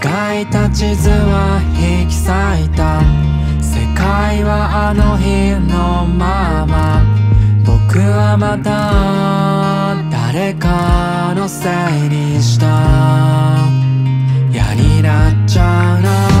描いた地図は引き裂いた世界はあの日のまま。僕はまた誰かのせいにした。嫌になっちゃうな。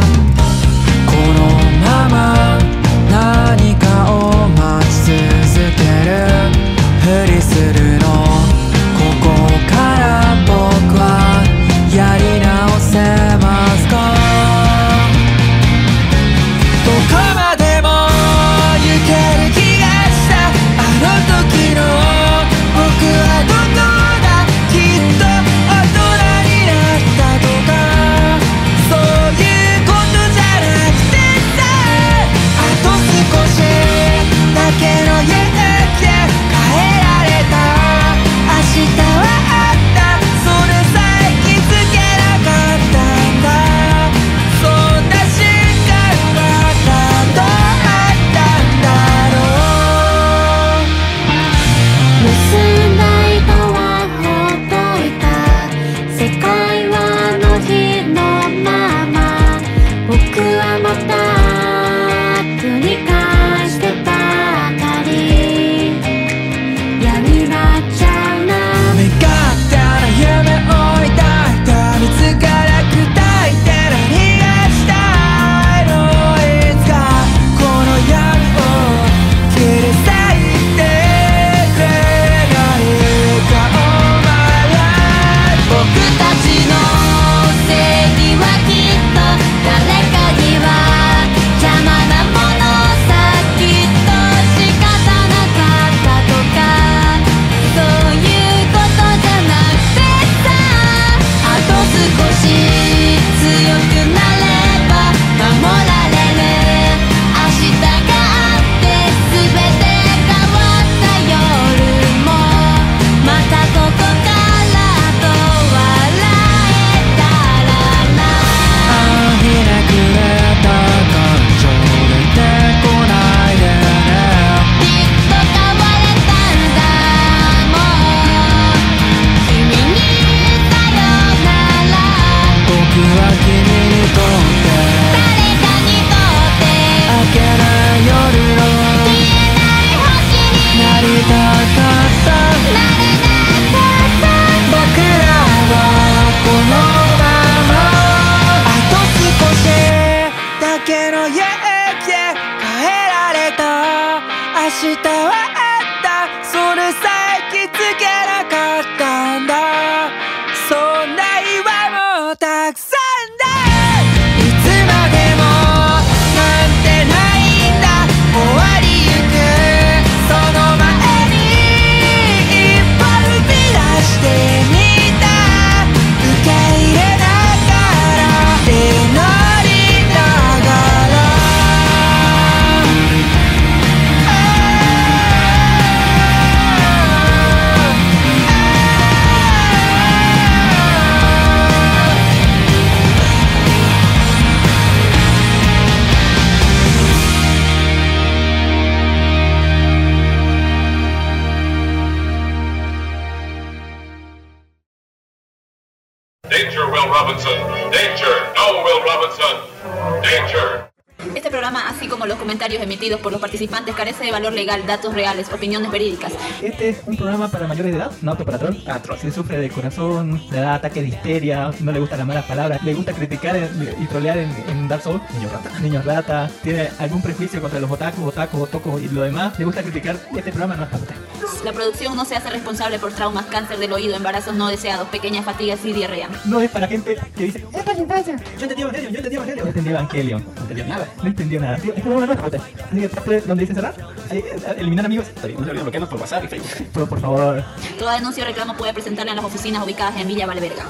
por los participantes carece de valor legal, datos reales, opiniones verídicas. Este es un programa para mayores de edad, no apto para troll. A troll. Si sufre de corazón, le da ataque de histeria, no le gustan las malas palabras, le gusta criticar y trolear en, en Dark Souls, niño rata. Niño rata, tiene algún prejuicio contra los otakus, otakus, otocos y lo demás, le gusta criticar. Este programa no es para usted. La producción no se hace responsable por traumas, cáncer del oído, embarazos no deseados, pequeñas fatigas y diarrea. No es para gente que dice, es para infancia. Yo entendí Evangelion, yo entendí Evangelion. Yo entendí Evangelion. No entendí nada. No entendí nada. Este es como una. Así este donde dice cerrar. Eh, eh, eliminar amigos. No se olviden bloquearnos por WhatsApp y Facebook. Por, por favor. Toda denuncia o reclamo puede presentarla en las oficinas ubicadas en Villa Valverga.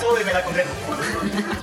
Súbeme la concreta.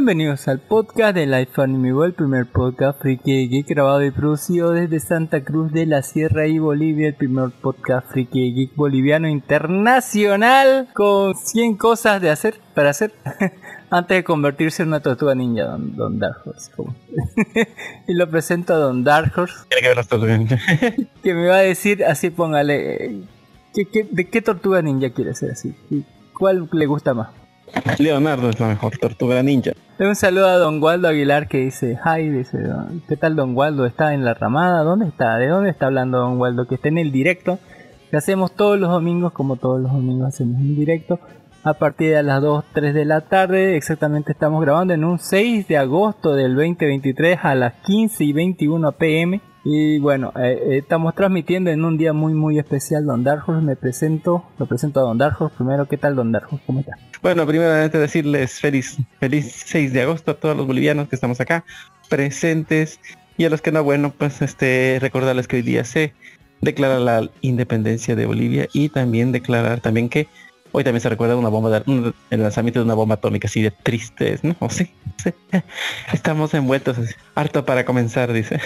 Bienvenidos al podcast de Life Anime World, el primer podcast friki geek grabado y producido desde Santa Cruz de la Sierra y Bolivia, el primer podcast friki geek boliviano internacional con 100 cosas de hacer para hacer antes de convertirse en una tortuga ninja, don, don Dark Horse. y lo presento a Don Dark Horse, que que me va a decir así, póngale, eh, ¿qué- qué- de qué tortuga ninja quiere ser así? ¿Y ¿Cuál le gusta más? Leonardo es la mejor tortuga ninja. Un saludo a Don Waldo Aguilar que dice, hi, dice, ¿qué tal Don Waldo? ¿Está en la ramada? ¿Dónde está? ¿De dónde está hablando Don Waldo? Que está en el directo, que hacemos todos los domingos, como todos los domingos hacemos un directo, a partir de las 2, 3 de la tarde, exactamente estamos grabando en un 6 de agosto del 2023 a las 15 y 21 pm. Y bueno, eh, eh, estamos transmitiendo en un día muy muy especial Don Darjos, me presento, lo presento a Don Darjos, primero, ¿qué tal Don Darjos? ¿Cómo está? Bueno, primeramente decirles feliz, feliz 6 de agosto a todos los bolivianos que estamos acá presentes y a los que no, bueno, pues este recordarles que hoy día se declara la independencia de Bolivia y también declarar también que hoy también se recuerda una bomba de, un- el lanzamiento de una bomba atómica así de tristes, ¿no? ¿O sí? sí. Estamos envueltos así. Harto para comenzar, dice.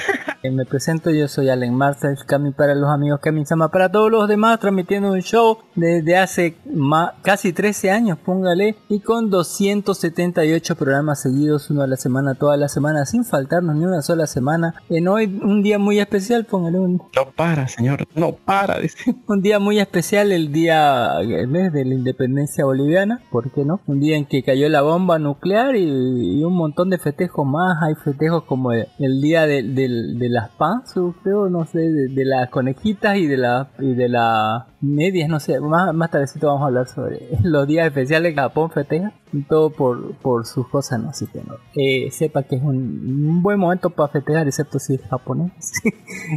Eh, me presento, yo soy Allen Marcel, Cami para los amigos, Cami Sama para todos los demás, transmitiendo un show desde hace ma- casi 13 años, póngale, y con 278 programas seguidos, uno a la semana, toda la semana, sin faltarnos ni una sola semana. En hoy, un día muy especial, póngale un, No para, señor, no para, dice. un día muy especial, el día, el mes de la independencia boliviana, ¿por qué no? Un día en que cayó la bomba nuclear y, y un montón de festejos más, hay festejos como el, el día de, del- de las panzas, creo, no sé, de, de las conejitas y de la y de las medias, no sé, más, más tardecito vamos a hablar sobre los días especiales que Japón festeja, todo por, por sus cosas, no, así que no. Eh, sepa que es un, un buen momento para festejar, excepto si es japonés.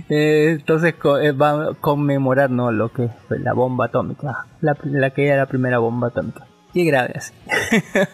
Eh, entonces co- eh, va a conmemorar ¿no? lo que fue la bomba atómica, la, la que era la primera bomba atómica. Qué grave así.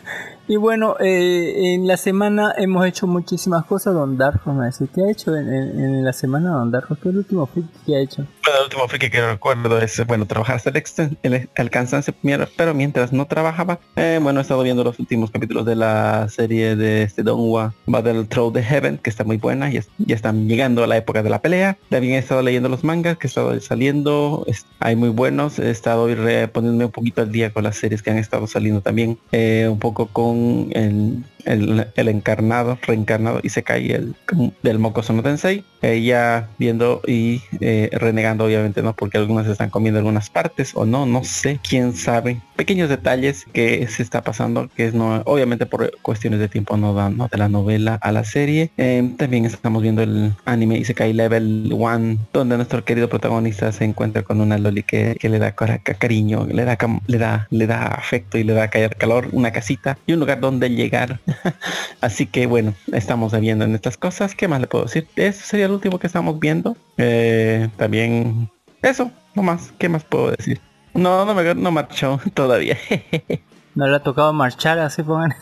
y bueno, eh, en la semana hemos hecho muchísimas cosas. Don Darjo me dice, ¿qué ha hecho en, la semana Don Darjo? ¿Qué es el último friki que ha hecho? Bueno, el último friki que recuerdo es, bueno, trabajar hasta el, exten- el, el pero mientras no trabajaba, eh, bueno, he estado viendo los últimos capítulos de la serie de este Donghua Battle Through the Heaven, que está muy buena, ya, ya están llegando a la época de la pelea. También he estado leyendo los mangas que he estado saliendo, hay muy buenos, he estado poniéndome un poquito al día con las series que han estado saliendo también, eh, un poco con el, el, el encarnado, reencarnado y se cae el del Mokoso no Tensei, eh, ya viendo y eh, renegando obviamente no porque algunas están comiendo algunas partes o no, no sé, quién sabe. Pequeños detalles que se está pasando, que es no, obviamente por cuestiones de tiempo no dan ¿no? de la novela a la serie. Eh, también estamos viendo el anime Isekai Level 1, donde nuestro querido protagonista se encuentra con una loli que, que le da cariño, le da, le da, le da afecto y le da caer calor, una casita y un lugar donde llegar. Así que bueno, estamos viendo en estas cosas. ¿Qué más le puedo decir? Eso sería el último que estamos viendo. Eh, también eso, no más. ¿Qué más puedo decir? No, no me no marchó todavía. No le ha tocado marchar, así pongan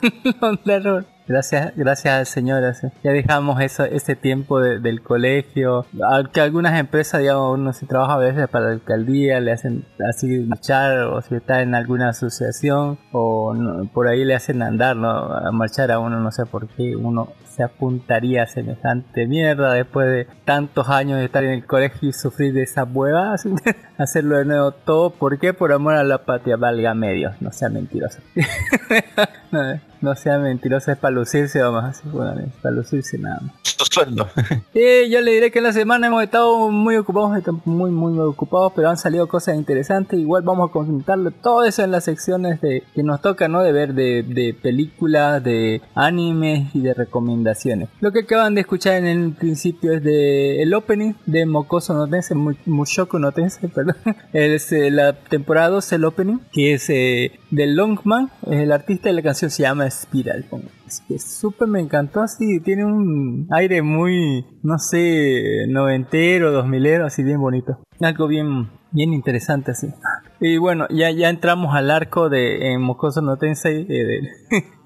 Don Darjo. Gracias, gracias señor. así. Ya dejamos eso, ese tiempo de- del colegio. Que algunas empresas, digamos, uno si trabaja a veces para la alcaldía, le hacen así marchar, o si está en alguna asociación, o no- por ahí le hacen andar, ¿no? A marchar a uno, no sé por qué uno se apuntaría a semejante mierda después de tantos años de estar en el colegio y sufrir de esas huevas. Hacerlo de nuevo todo, ¿por qué? Por amor a la patria, valga medios, no sea mentiroso. no, no sea mentiroso, es para lucirse vamos así, bueno, es para lucirse nada más. Su sueldo. Sí, yo le diré que en la semana hemos estado muy ocupados, muy muy ocupados, pero han salido cosas interesantes. Igual vamos a consultarlo todo eso en las secciones de que nos toca, ¿no? De ver de, de películas, de animes y de recomendaciones. Lo que acaban de escuchar en el principio es de el opening de Mokoso no Tensei, Mu- Mushoku no Tensei, perdón. Es eh, la temporada 2 el opening, que es eh, de Longman, es el artista de la canción se llama Spiral. Es que súper me encantó así, tiene un aire muy, no sé, noventero, dos milero, así bien bonito. Algo bien, bien interesante así. Y bueno, ya, ya entramos al arco de en Mocoso no Tensei, eh, de-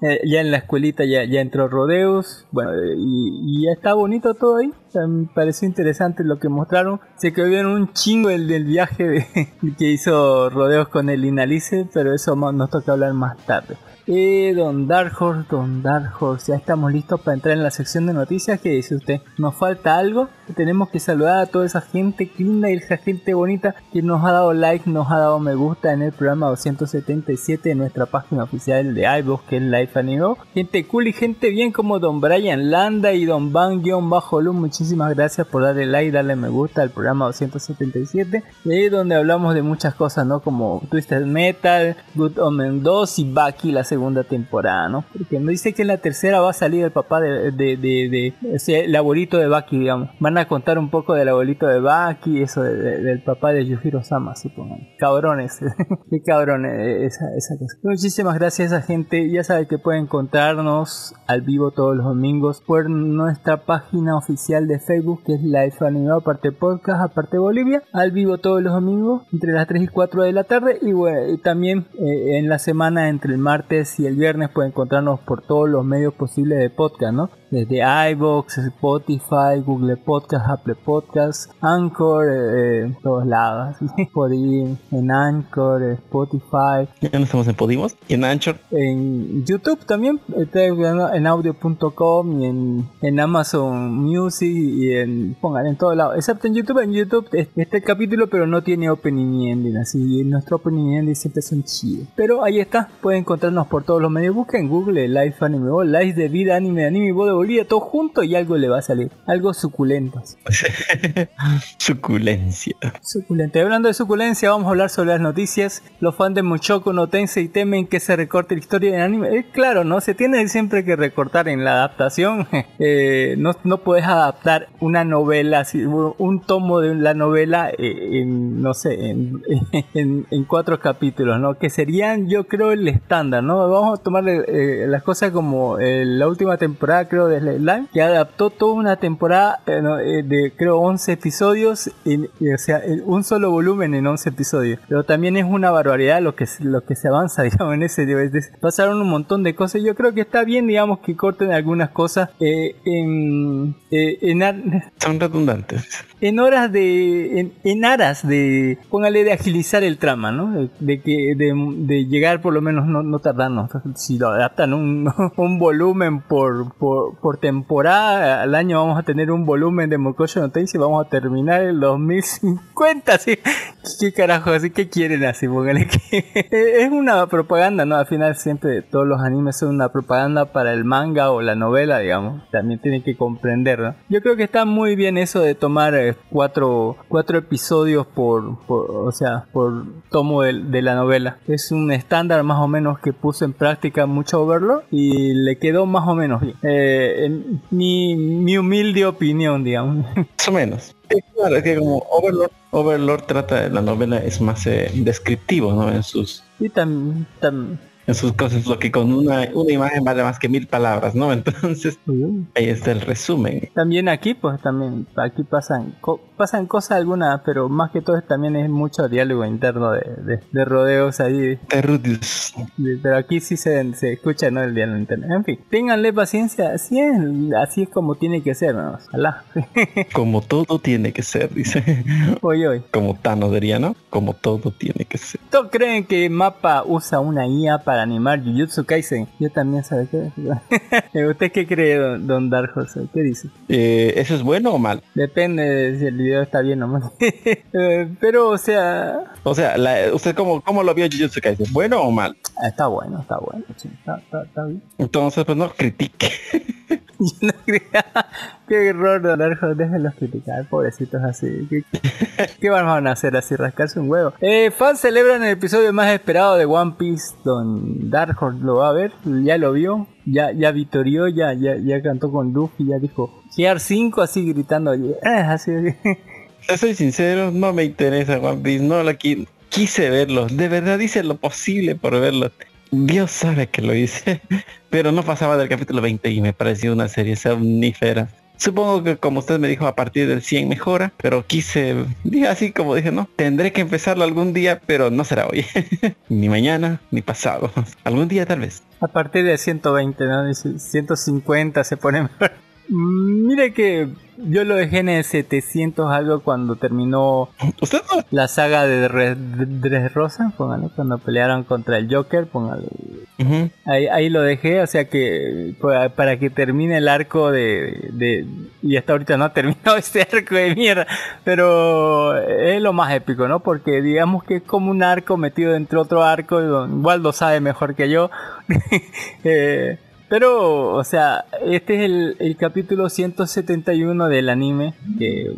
eh, ya en la escuelita ya, ya entró Rodeus, bueno, y, y ya está bonito todo ahí. O sea, me pareció interesante lo que mostraron. Se quedó bien un chingo el del viaje de- que hizo Rodeus con el Inalice, pero eso nos toca hablar más tarde. Eh, don Dark Horse, Don Dark Horse, ya estamos listos para entrar en la sección de noticias. ¿Qué dice usted? ¿Nos falta algo? Tenemos que saludar a toda esa gente linda y esa gente bonita que nos ha dado like, nos ha dado me gusta en el programa 277 de nuestra página oficial de iVoox, que es Life Anime. Gente cool y gente bien como Don Brian Landa y Don Van-Bajo Muchísimas gracias por darle like, darle me gusta al programa 277. Y ahí donde hablamos de muchas cosas, ¿no? Como Twisted Metal, Good Omen 2 y Baki la segunda temporada, ¿no? Porque me dice que en la tercera va a salir el papá de, de, de, de- o sea, el abuelito de Baki, digamos. Van a contar un poco del abuelito de Baki, eso de- de- del papá de Yujiro Sama, supongo. Cabrones, qué cabrones esa, esa cosa. Muchísimas gracias a esa gente. Ya saben que pueden encontrarnos al vivo todos los domingos por nuestra página oficial de Facebook, que es Life Animado, aparte podcast, aparte Bolivia, al vivo todos los domingos entre las 3 y 4 de la tarde. Y bueno, también eh, en la semana entre el martes y el viernes pueden encontrarnos por todos los medios posibles de podcast, ¿no? Desde iBox, Spotify, Google Podcast, Apple Podcast, Anchor, eh, eh, todos lados. Podin, en Anchor, eh, Spotify, Ya no estamos en Podimos y en Anchor. en YouTube también, en audio.com y en, en Amazon Music y en, pongan en todos lados, excepto en YouTube, en YouTube es- está el capítulo pero no tiene opening ending, así y nuestro opening ending siempre son chidos. Pero ahí está, pueden encontrarnos por todos los medios, busquen en Google Life Anime Bo, Life de vida anime, anime Bo de Bolivia, todo junto y algo le va a salir, algo suculento. Suculencia. Suculento. Y hablando de suculencia, vamos a hablar sobre las noticias. Los fans de Mushoku no Tensei temen que se recorte la historia del anime. Eh, claro, ¿no? Se tiene siempre que recortar en la adaptación. Eh, no, no puedes adaptar una novela, un tomo de la novela eh, en, no sé, en, en, en cuatro capítulos, ¿no? Que serían, yo creo, el estándar, ¿no? Vamos a tomarle eh, las cosas como eh, la última temporada, creo, de Slime, que adaptó toda una temporada eh, no, eh, de, creo, 11 episodios, en- y, o sea, en un solo volumen en 11 episodios. Pero también es una barbaridad lo que, lo que se avanza, digamos, en ese nivel. Es- Pasaron un montón de cosas. Yo creo que está bien, digamos, que corten algunas cosas eh, en, en, Son redundantes. en horas de en, en aras de póngale de agilizar el trama no de, de de, de llegar por lo menos no, no si lo adaptan un, un volumen por, por por temporada al año vamos a tener un volumen de Mokoyo no Tensei y vamos a terminar el 2050 así qué carajo así qué quieren así póngale que es una propaganda no al final siempre todos los animes son una propaganda para el manga o la novela digamos. También tienen que comprender ¿no? yo creo que está muy bien eso de tomar eh, cuatro, cuatro episodios por, por o sea por tomo de, de la novela. Es un estándar más o menos que puso en práctica mucho Overlord y le quedó más o menos bien. Eh, en mi, mi humilde opinión digamos. Más o menos. Claro, es que como Overlord, Overlord trata de la novela es más eh, descriptivo, ¿no? En sus y también tam, en sus cosas, lo que con una, una imagen vale más que mil palabras, ¿no? Entonces, ahí está el resumen. También aquí, pues también, aquí pasan, co- pasan cosas algunas, pero más que todo también es mucho diálogo interno de, de, de rodeos ahí. Terrudius. Pero aquí sí se, se escucha, ¿no? El diálogo interno. En fin, ténganle paciencia, así es, así es como tiene que ser, ¿no? Ojalá. Como todo tiene que ser, dice. hoy, hoy. Como Thanos diría, ¿no? Como todo tiene que ser. ¿Todos creen que Mapa usa una IA para animar Jujutsu Kaisen? Yo también, ¿sabe qué? ¿Usted qué cree, don, don Dark Horse? ¿Qué dice? Eh, ¿Eso es bueno o mal? Depende de si el video está bien o mal. Eh, pero, o sea, O sea, la- ¿usted cómo, cómo lo vio Jujutsu Kaisen? ¿Bueno o mal? Está bueno, está bueno. sí, está, está- está bien. Entonces, pues no critique. Qué error, don Arjo, déjenlos criticar, pobrecitos así. ¿Qué, qué van a hacer así? Rascarse un huevo. Eh, fans celebran el episodio más esperado de One Piece. Don Dark lo va a ver, ya lo vio, ya, ya vitorió, ya, ya, ya cantó con Luffy, ya dijo GR5 así gritando. "Yeah", así. Soy sincero, no me interesa One Piece, no la qui- quise verlo. De verdad hice lo posible por verlo. Dios sabe que lo hice. Pero no pasaba del capítulo 20 y me pareció una serie somnífera. Supongo que como usted me dijo a partir del 100 mejora, pero quise, dije así como dije, no, tendré que empezarlo algún día, pero no será hoy. ni mañana, ni pasado. algún día tal vez. A partir de 120, ¿no? Dice, 150 se pone mejor. Mire que yo lo dejé en el 700 algo cuando terminó ¿Usted no? la saga de Dre- Dressrosa, póngale, cuando pelearon contra el Joker, póngale. Ahí, ahí lo dejé, o sea que pa- para que termine el arco de, de- Y hasta ahorita no ha terminado ese arco de mierda, pero es lo más épico, ¿no? Porque digamos que es como un arco metido dentro de otro arco, y don- Waldo sabe mejor que yo. Eh, pero, o sea, este es el, el capítulo 171 del anime, que,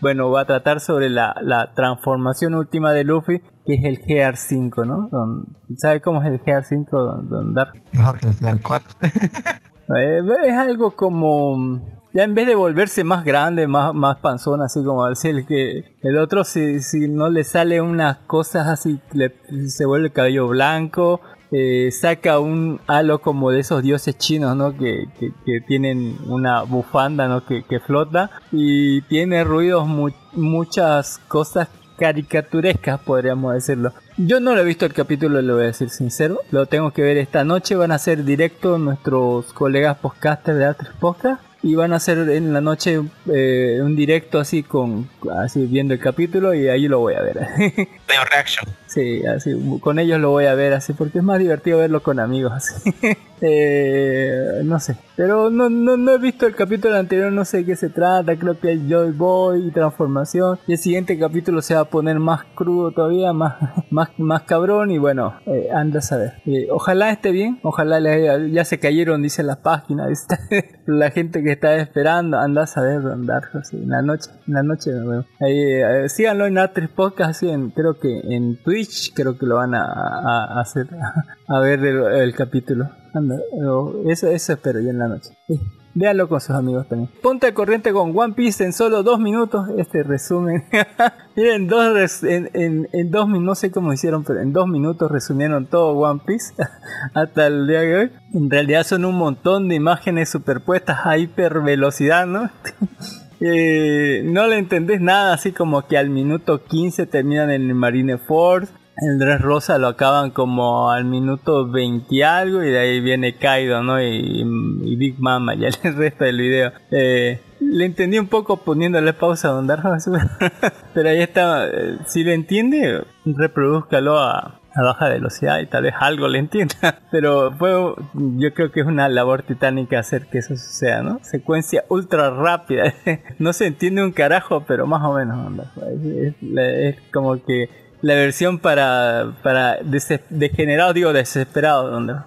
bueno, va a tratar sobre la, la transformación última de Luffy, que es el GR5, ¿no? Don- ¿Sabe cómo es el GR5, don, don Dark? 4. Eh, es algo como ya en vez de volverse más grande, más, más panzón, así como decir el que el otro si, si no le sale unas cosas así, le- se vuelve el cabello blanco, saca un halo como de esos dioses chinos, ¿no? Que, que, tienen una bufanda, ¿no? Que, flota y tiene ruidos mu- muchas cosas caricaturescas, podríamos decirlo. Yo no lo he visto el capítulo, le voy a decir sincero. Lo tengo que ver esta noche. Van a hacer directo nuestros colegas podcasters de Atres Podcast. Y van a hacer en la noche eh, un directo así con así viendo el capítulo y ahí lo voy a ver. Neo Reaction. sí, así con ellos lo voy a ver así porque es más divertido verlo con amigos así. Eh, no sé, pero no, no, no he visto el capítulo anterior, no sé de qué se trata, creo que hay Joy Boy y transformación. Y el siguiente capítulo se va a poner más crudo todavía, más, más, más cabrón y bueno, eh, anda a saber. Eh, ojalá esté bien, ojalá le- ya se cayeron, dice la página, dice, la gente que está esperando, anda a saber, andar así, en la noche, en la noche. Ahí, eh, síganlo en Atres Podcast, así en, creo que en Twitch, creo que lo van a hacer, a ver el, el capítulo. Eso, eso espero yo en la noche. Sí, con sus amigos también. Ponte al corriente con One Piece en solo dos minutos. Este resumen. Miren, dos en, en, dos minutos, no sé cómo hicieron, pero en dos minutos resumieron todo One Piece hasta el día de hoy. En realidad son un montón de imágenes superpuestas a hiper velocidad, ¿no? Eh, no le entendés nada, así como que al minuto 15 terminan en el Marine Force. El Rosa lo acaban como al minuto 20 y algo y de ahí viene Kaido, ¿no? Y, y Big Mama, ya el resto del video. Eh, le entendí un poco poniéndole pausa a Don pero ahí está. eh, Si le entiende, reproduzcalo a, a baja velocidad y tal vez algo le entienda. Pero yo creo que es una labor titánica hacer que eso suceda, ¿no? Secuencia ultra rápida. no se entiende un carajo, pero más o menos. es como que la versión para, para degenerados, digo desesperados. onda.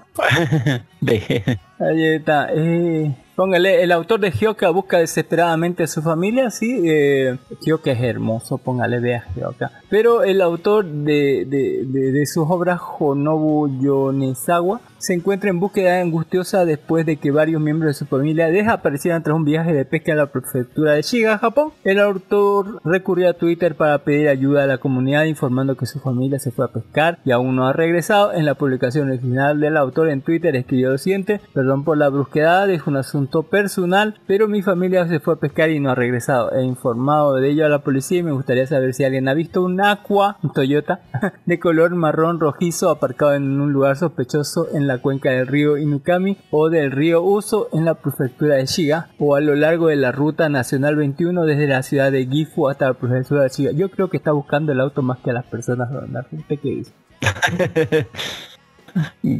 De... Ahí está. Eh, póngale, el autor de Hyoka busca desesperadamente a su familia, sí. Eh, Hyoka es hermoso, póngale, vea Hyoka. Pero el autor de, de, de- de sus obras, Honobu Yonezawa, se encuentra en búsqueda angustiosa después de que varios miembros de su familia desaparecieran tras un viaje de pesca a la prefectura de Shiga, Japón. El autor recurrió a Twitter para pedir ayuda a la comunidad informando que su familia se fue a pescar y aún no ha regresado. En la publicación original del autor en Twitter escribió lo siguiente, perdón por la brusquedad, es un asunto personal, pero mi familia se fue a pescar y no ha regresado. He informado de ello a la policía y me gustaría saber si alguien ha visto un Aqua, un Toyota, de color marrón rojizo aparcado en un lugar sospechoso en la cuenca del río Inukami o del río Uso en la prefectura de Shiga o a lo largo de la ruta nacional 21 desde la ciudad de Gifu hasta la prefectura de Shiga. Yo creo que está buscando el auto más que a las personas. ¿no? ¿Usted qué dice?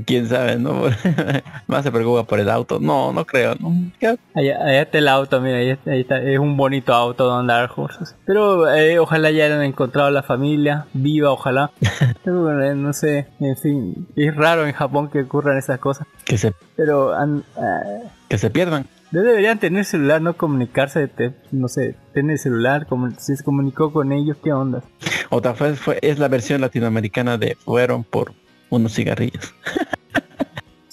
Quién sabe, ¿no? Más se preocupa por el auto. No, no creo. ¿no? Allá, allá está el auto, mira, ahí está, ahí está. Es un bonito auto Don Dark Horses. Pero eh, ojalá ya hayan encontrado la familia, viva, ojalá. Pero, eh, no sé, en fin, es raro en Japón que ocurran esas cosas. Que se, Pero an- eh, que se pierdan. no deberían tener celular, no comunicarse, te- no sé, tener celular, como, si se comunicó con ellos, ¿qué onda? Otra vez fue, es la versión latinoamericana de Fueron por unos cigarrillos.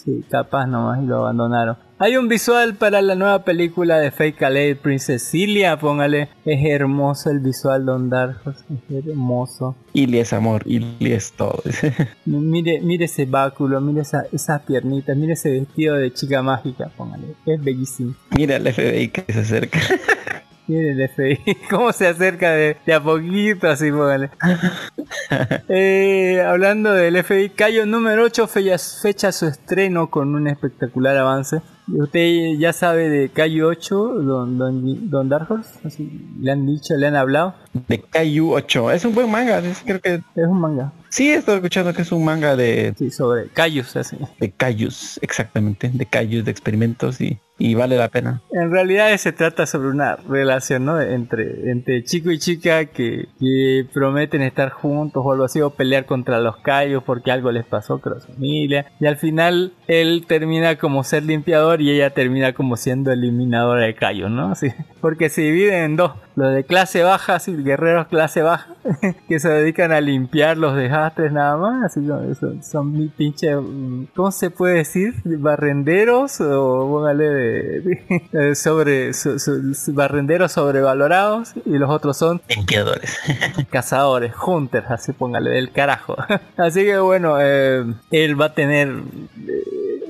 Sí, capaz nomás y lo abandonaron. Hay un visual para la nueva película de Fake Lady Princess Cilia, póngale. Es hermoso el visual Don Dark Horse, es hermoso. Ili es amor, Ili es todo. Mire, mire ese báculo, mire esa, esas piernitas, mire ese vestido de chica mágica, póngale. Es bellísimo. Mira el FBI que se acerca. Mire el FBI, cómo se acerca de, de a poquito, así póngale. Eh, hablando del FBI, Cayo número 8 fecha, fecha su estreno con un espectacular avance. ¿Usted ya sabe de Calle 8, Don, Don, Don Dark Horse? Así, ¿Le han dicho, le han hablado? De Kaiju 8. Es un buen manga. es- creo que Es un manga. sí estado escuchando que es un manga de, Sí, sobre Cayus, así. de Kaijus, exactamente. De Kaijus, de experimentos y, y vale la pena. En realidad se trata sobre una relación, ¿no? Entre, entre chico y chica que, que prometen estar juntos o algo así, o pelear contra los callos porque algo les pasó con su familia. Y al final él termina como ser limpiador y ella termina como siendo eliminadora de callos, ¿no? Así, porque se dividen en dos. Los de clase baja, así, guerreros clase baja, que se dedican a limpiar los desastres nada más. Así son, son, son mi pinche, ¿cómo se puede decir? Barrenderos o póngale de sobre, so- so- barrenderos sobrevalorados y los otros son Limpiadores. cazadores, hunters, así póngale del carajo. Así que bueno, eh, él va a tener, eh,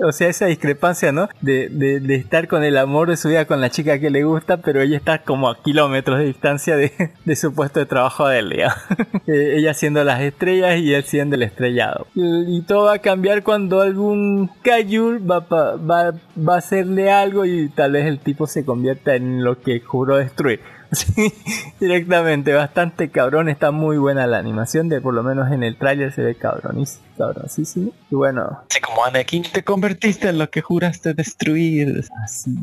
o sea, esa discrepancia, ¿no? De, de- de estar con el amor de su vida con la chica que le gusta, pero ella está como a kilómetros de distancia de, de su puesto de trabajo del día. Eh, ella siendo las estrellas y él siendo el estrellado. Y, todo va a cambiar cuando algún Kaiju va, va, va a hacerle algo y tal vez el tipo se convierta en lo que juró destruir. Sí, directamente, bastante cabrón, está muy buena la animación, de por lo menos en el tráiler se ve cabronis, cabroncísimo. Y bueno, Así como Anakin, te convertiste en lo que juraste destruir. así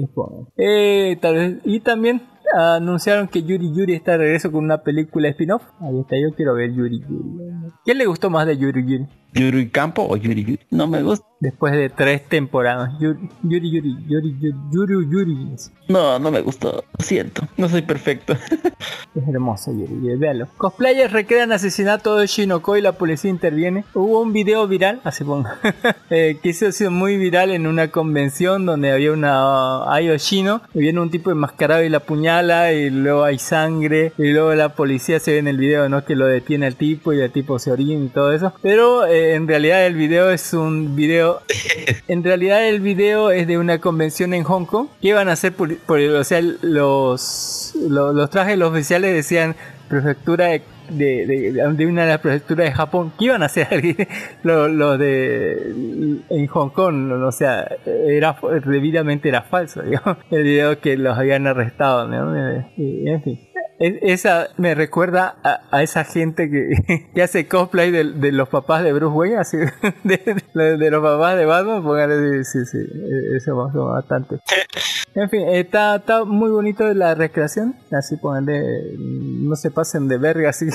es. bueno. Eh, tal vez, y también anunciaron que Yuri Yuri está de regreso con una película spin-off. Ahí está, yo quiero ver Yuri Yuri. ¿Quién le gustó más de Yuri Yuri? Yuri Campo o Yuri Yuri. No me gusta. Después de tres temporadas. Yuri Yuri Yuri Yuri Yuri Yuri, Yuri. No, no me gustó. Lo siento. No soy perfecto. Es hermoso, Yuri, Yuri, véalo. Cosplayers recrean asesinato de Shinoko y la policía interviene. Hubo un video viral, así pongo, eh, que se ha sido muy viral en una convención donde había una uh, Ayo Shino, y viene un tipo enmascarado y la apuñala, y luego hay sangre, y luego la policía se ve en el video, ¿no? Que lo detiene al tipo y el tipo se orina y todo eso. Pero eh, en realidad el video es un video en realidad el video es de una convención en Hong Kong que iban a hacer por, por- o sea los, lo- los trajes los oficiales decían prefectura de, de, de- de una de las prefecturas de Japón que iban a hacer los lo de en Hong Kong o sea era debidamente era falso digamos, el video que los habían arrestado ¿no? Eh, y, en fin esa me recuerda a, a esa gente que, que hace cosplay de, los papás de Bruce Wayne, así, de, los papás de Batman, sí, sí, eh, eso me bastante. En fin, está, está muy bonito la recreación, así póngale, no se pasen de verga, así,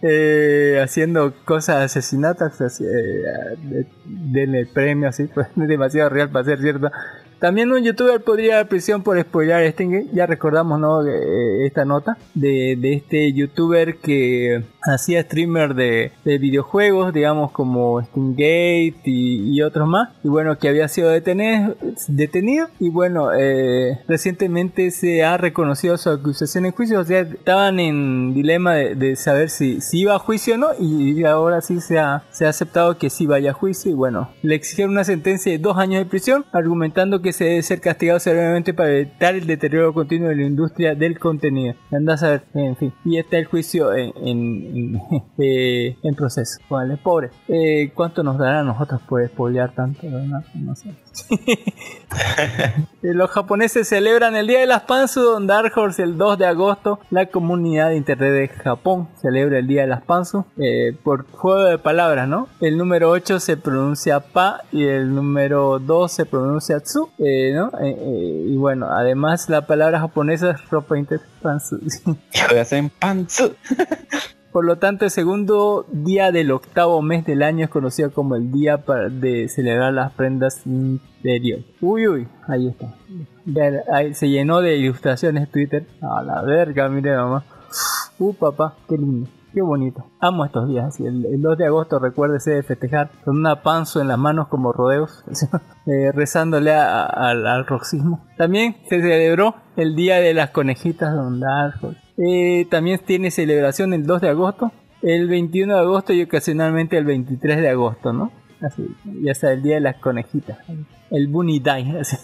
eh, haciendo cosas asesinatas, así, eh, de- denle premio, así, pues es demasiado real para ser cierto. También un youtuber podría dar prisión por spoiler Stingate. Ya recordamos ¿no? Eh, esta nota de, de este youtuber que hacía streamer de, de videojuegos, digamos como Stingate y, y otros más. Y bueno, que había sido detenido. y bueno, eh, recientemente se ha reconocido su acusación en juicio. O sea, estaban en dilema de, saber si, si iba a juicio o no. Y ahora sí se ha, se ha aceptado que sí vaya a juicio. Y bueno, le exigieron una sentencia de dos años de prisión, argumentando que se debe ser castigado severamente para evitar el deterioro continuo de la industria del contenido. Andás a ver, en fin. Y está el juicio en, en, eh, en proceso. Vale, pobre. Eh, ¿Cuánto nos dará a nosotros por spoilear tanto? No, no sé. Eh, Los japoneses celebran el Día de las Pansu Dark Horse el 2 de agosto. La comunidad de internet de Japón celebra el Día de las Pansu eh, por juego de palabras, ¿no? El número 8 se pronuncia pa y el número 2 se pronuncia tsu, eh, ¿no? Eh, eh, y bueno, además la palabra japonesa es ropa inter pansu. Hacen pantsu. Por lo tanto, el segundo día del octavo mes del año es conocido como el día de celebrar las prendas interiores. Uy, uy, ahí está. Se llenó de ilustraciones Twitter. A la verga, mire mamá. Uh, papá, qué lindo. Qué bonito. Amo estos días. El, el 2 de agosto recuérdese de festejar con una panzo en las manos como rodeos, eh, rezándole a- al, roxismo. También se celebró el Día de las Conejitas Don Darko. Eh, también tiene celebración el 2 de agosto, el 21 de agosto y ocasionalmente el 23 de agosto, ¿no? Así, ya sea el Día de las Conejitas. El Bunny Day, así.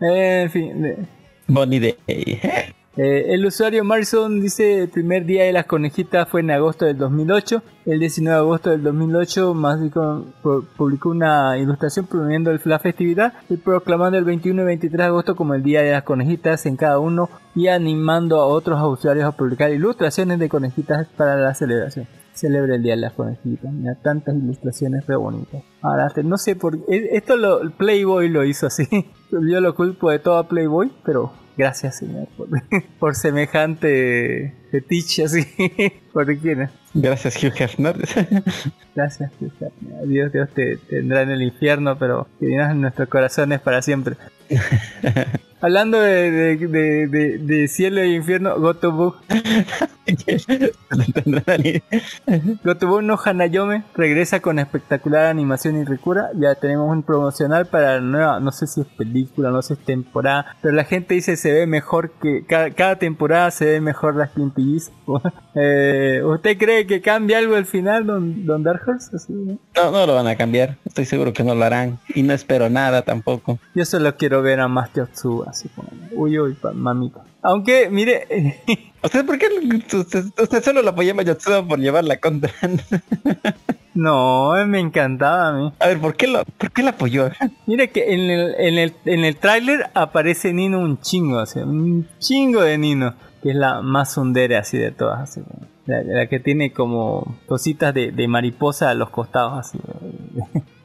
en fin, Bonnie Day. Eh, el usuario Marson dice el primer día de las conejitas fue en agosto del 2008. El 19 de agosto del 2008 Mágico pu- publicó una ilustración promoviendo la festividad y proclamando el 21 y 23 de agosto como el día de las conejitas en cada uno y animando a otros usuarios a publicar ilustraciones de conejitas para la celebración. Celebra el día de las conejitas. Mira, tantas ilustraciones re bonitas. Ahora, no sé por qué. Esto lo, Playboy lo hizo así. Yo lo culpo de todo a Playboy, pero gracias, señor, por, por semejante fetiche así. ¿Por qué no? Gracias, Hugh Hefner. Gracias, Cristian. Dios, Dios te tendrá en el infierno, pero que vienes en nuestros corazones para siempre. Hablando de, de, de, de- cielo e infierno, Gotobu, Gotobu no Hanayome regresa con espectacular animación y ricura. Ya tenemos un promocional para la nueva, no sé si es película, no sé si es temporada, pero la gente dice se ve mejor que cada, cada temporada se ve mejor las Peaks. Eh, ¿Usted cree que cambia algo al final, don, don Dark Horse? Así, ¿no? No, no lo van a cambiar. Estoy seguro que no lo harán. Y no espero nada tampoco. Yo solo quiero ver a Master Otsuba, así como, uy, uy, mamita. Aunque, mire, ¿Usted por qué usted, usted solo lo apoyaba a por llevar la contra? no, me encantaba a mí. A ver, ¿por qué lo, por qué la apoyó? Mire que en el, en el, en el tráiler aparece Nino un chingo, así, un chingo de Nino, que es la más sundere así de todas, así, como, la, la que tiene como cositas de, de mariposa a los costados, así,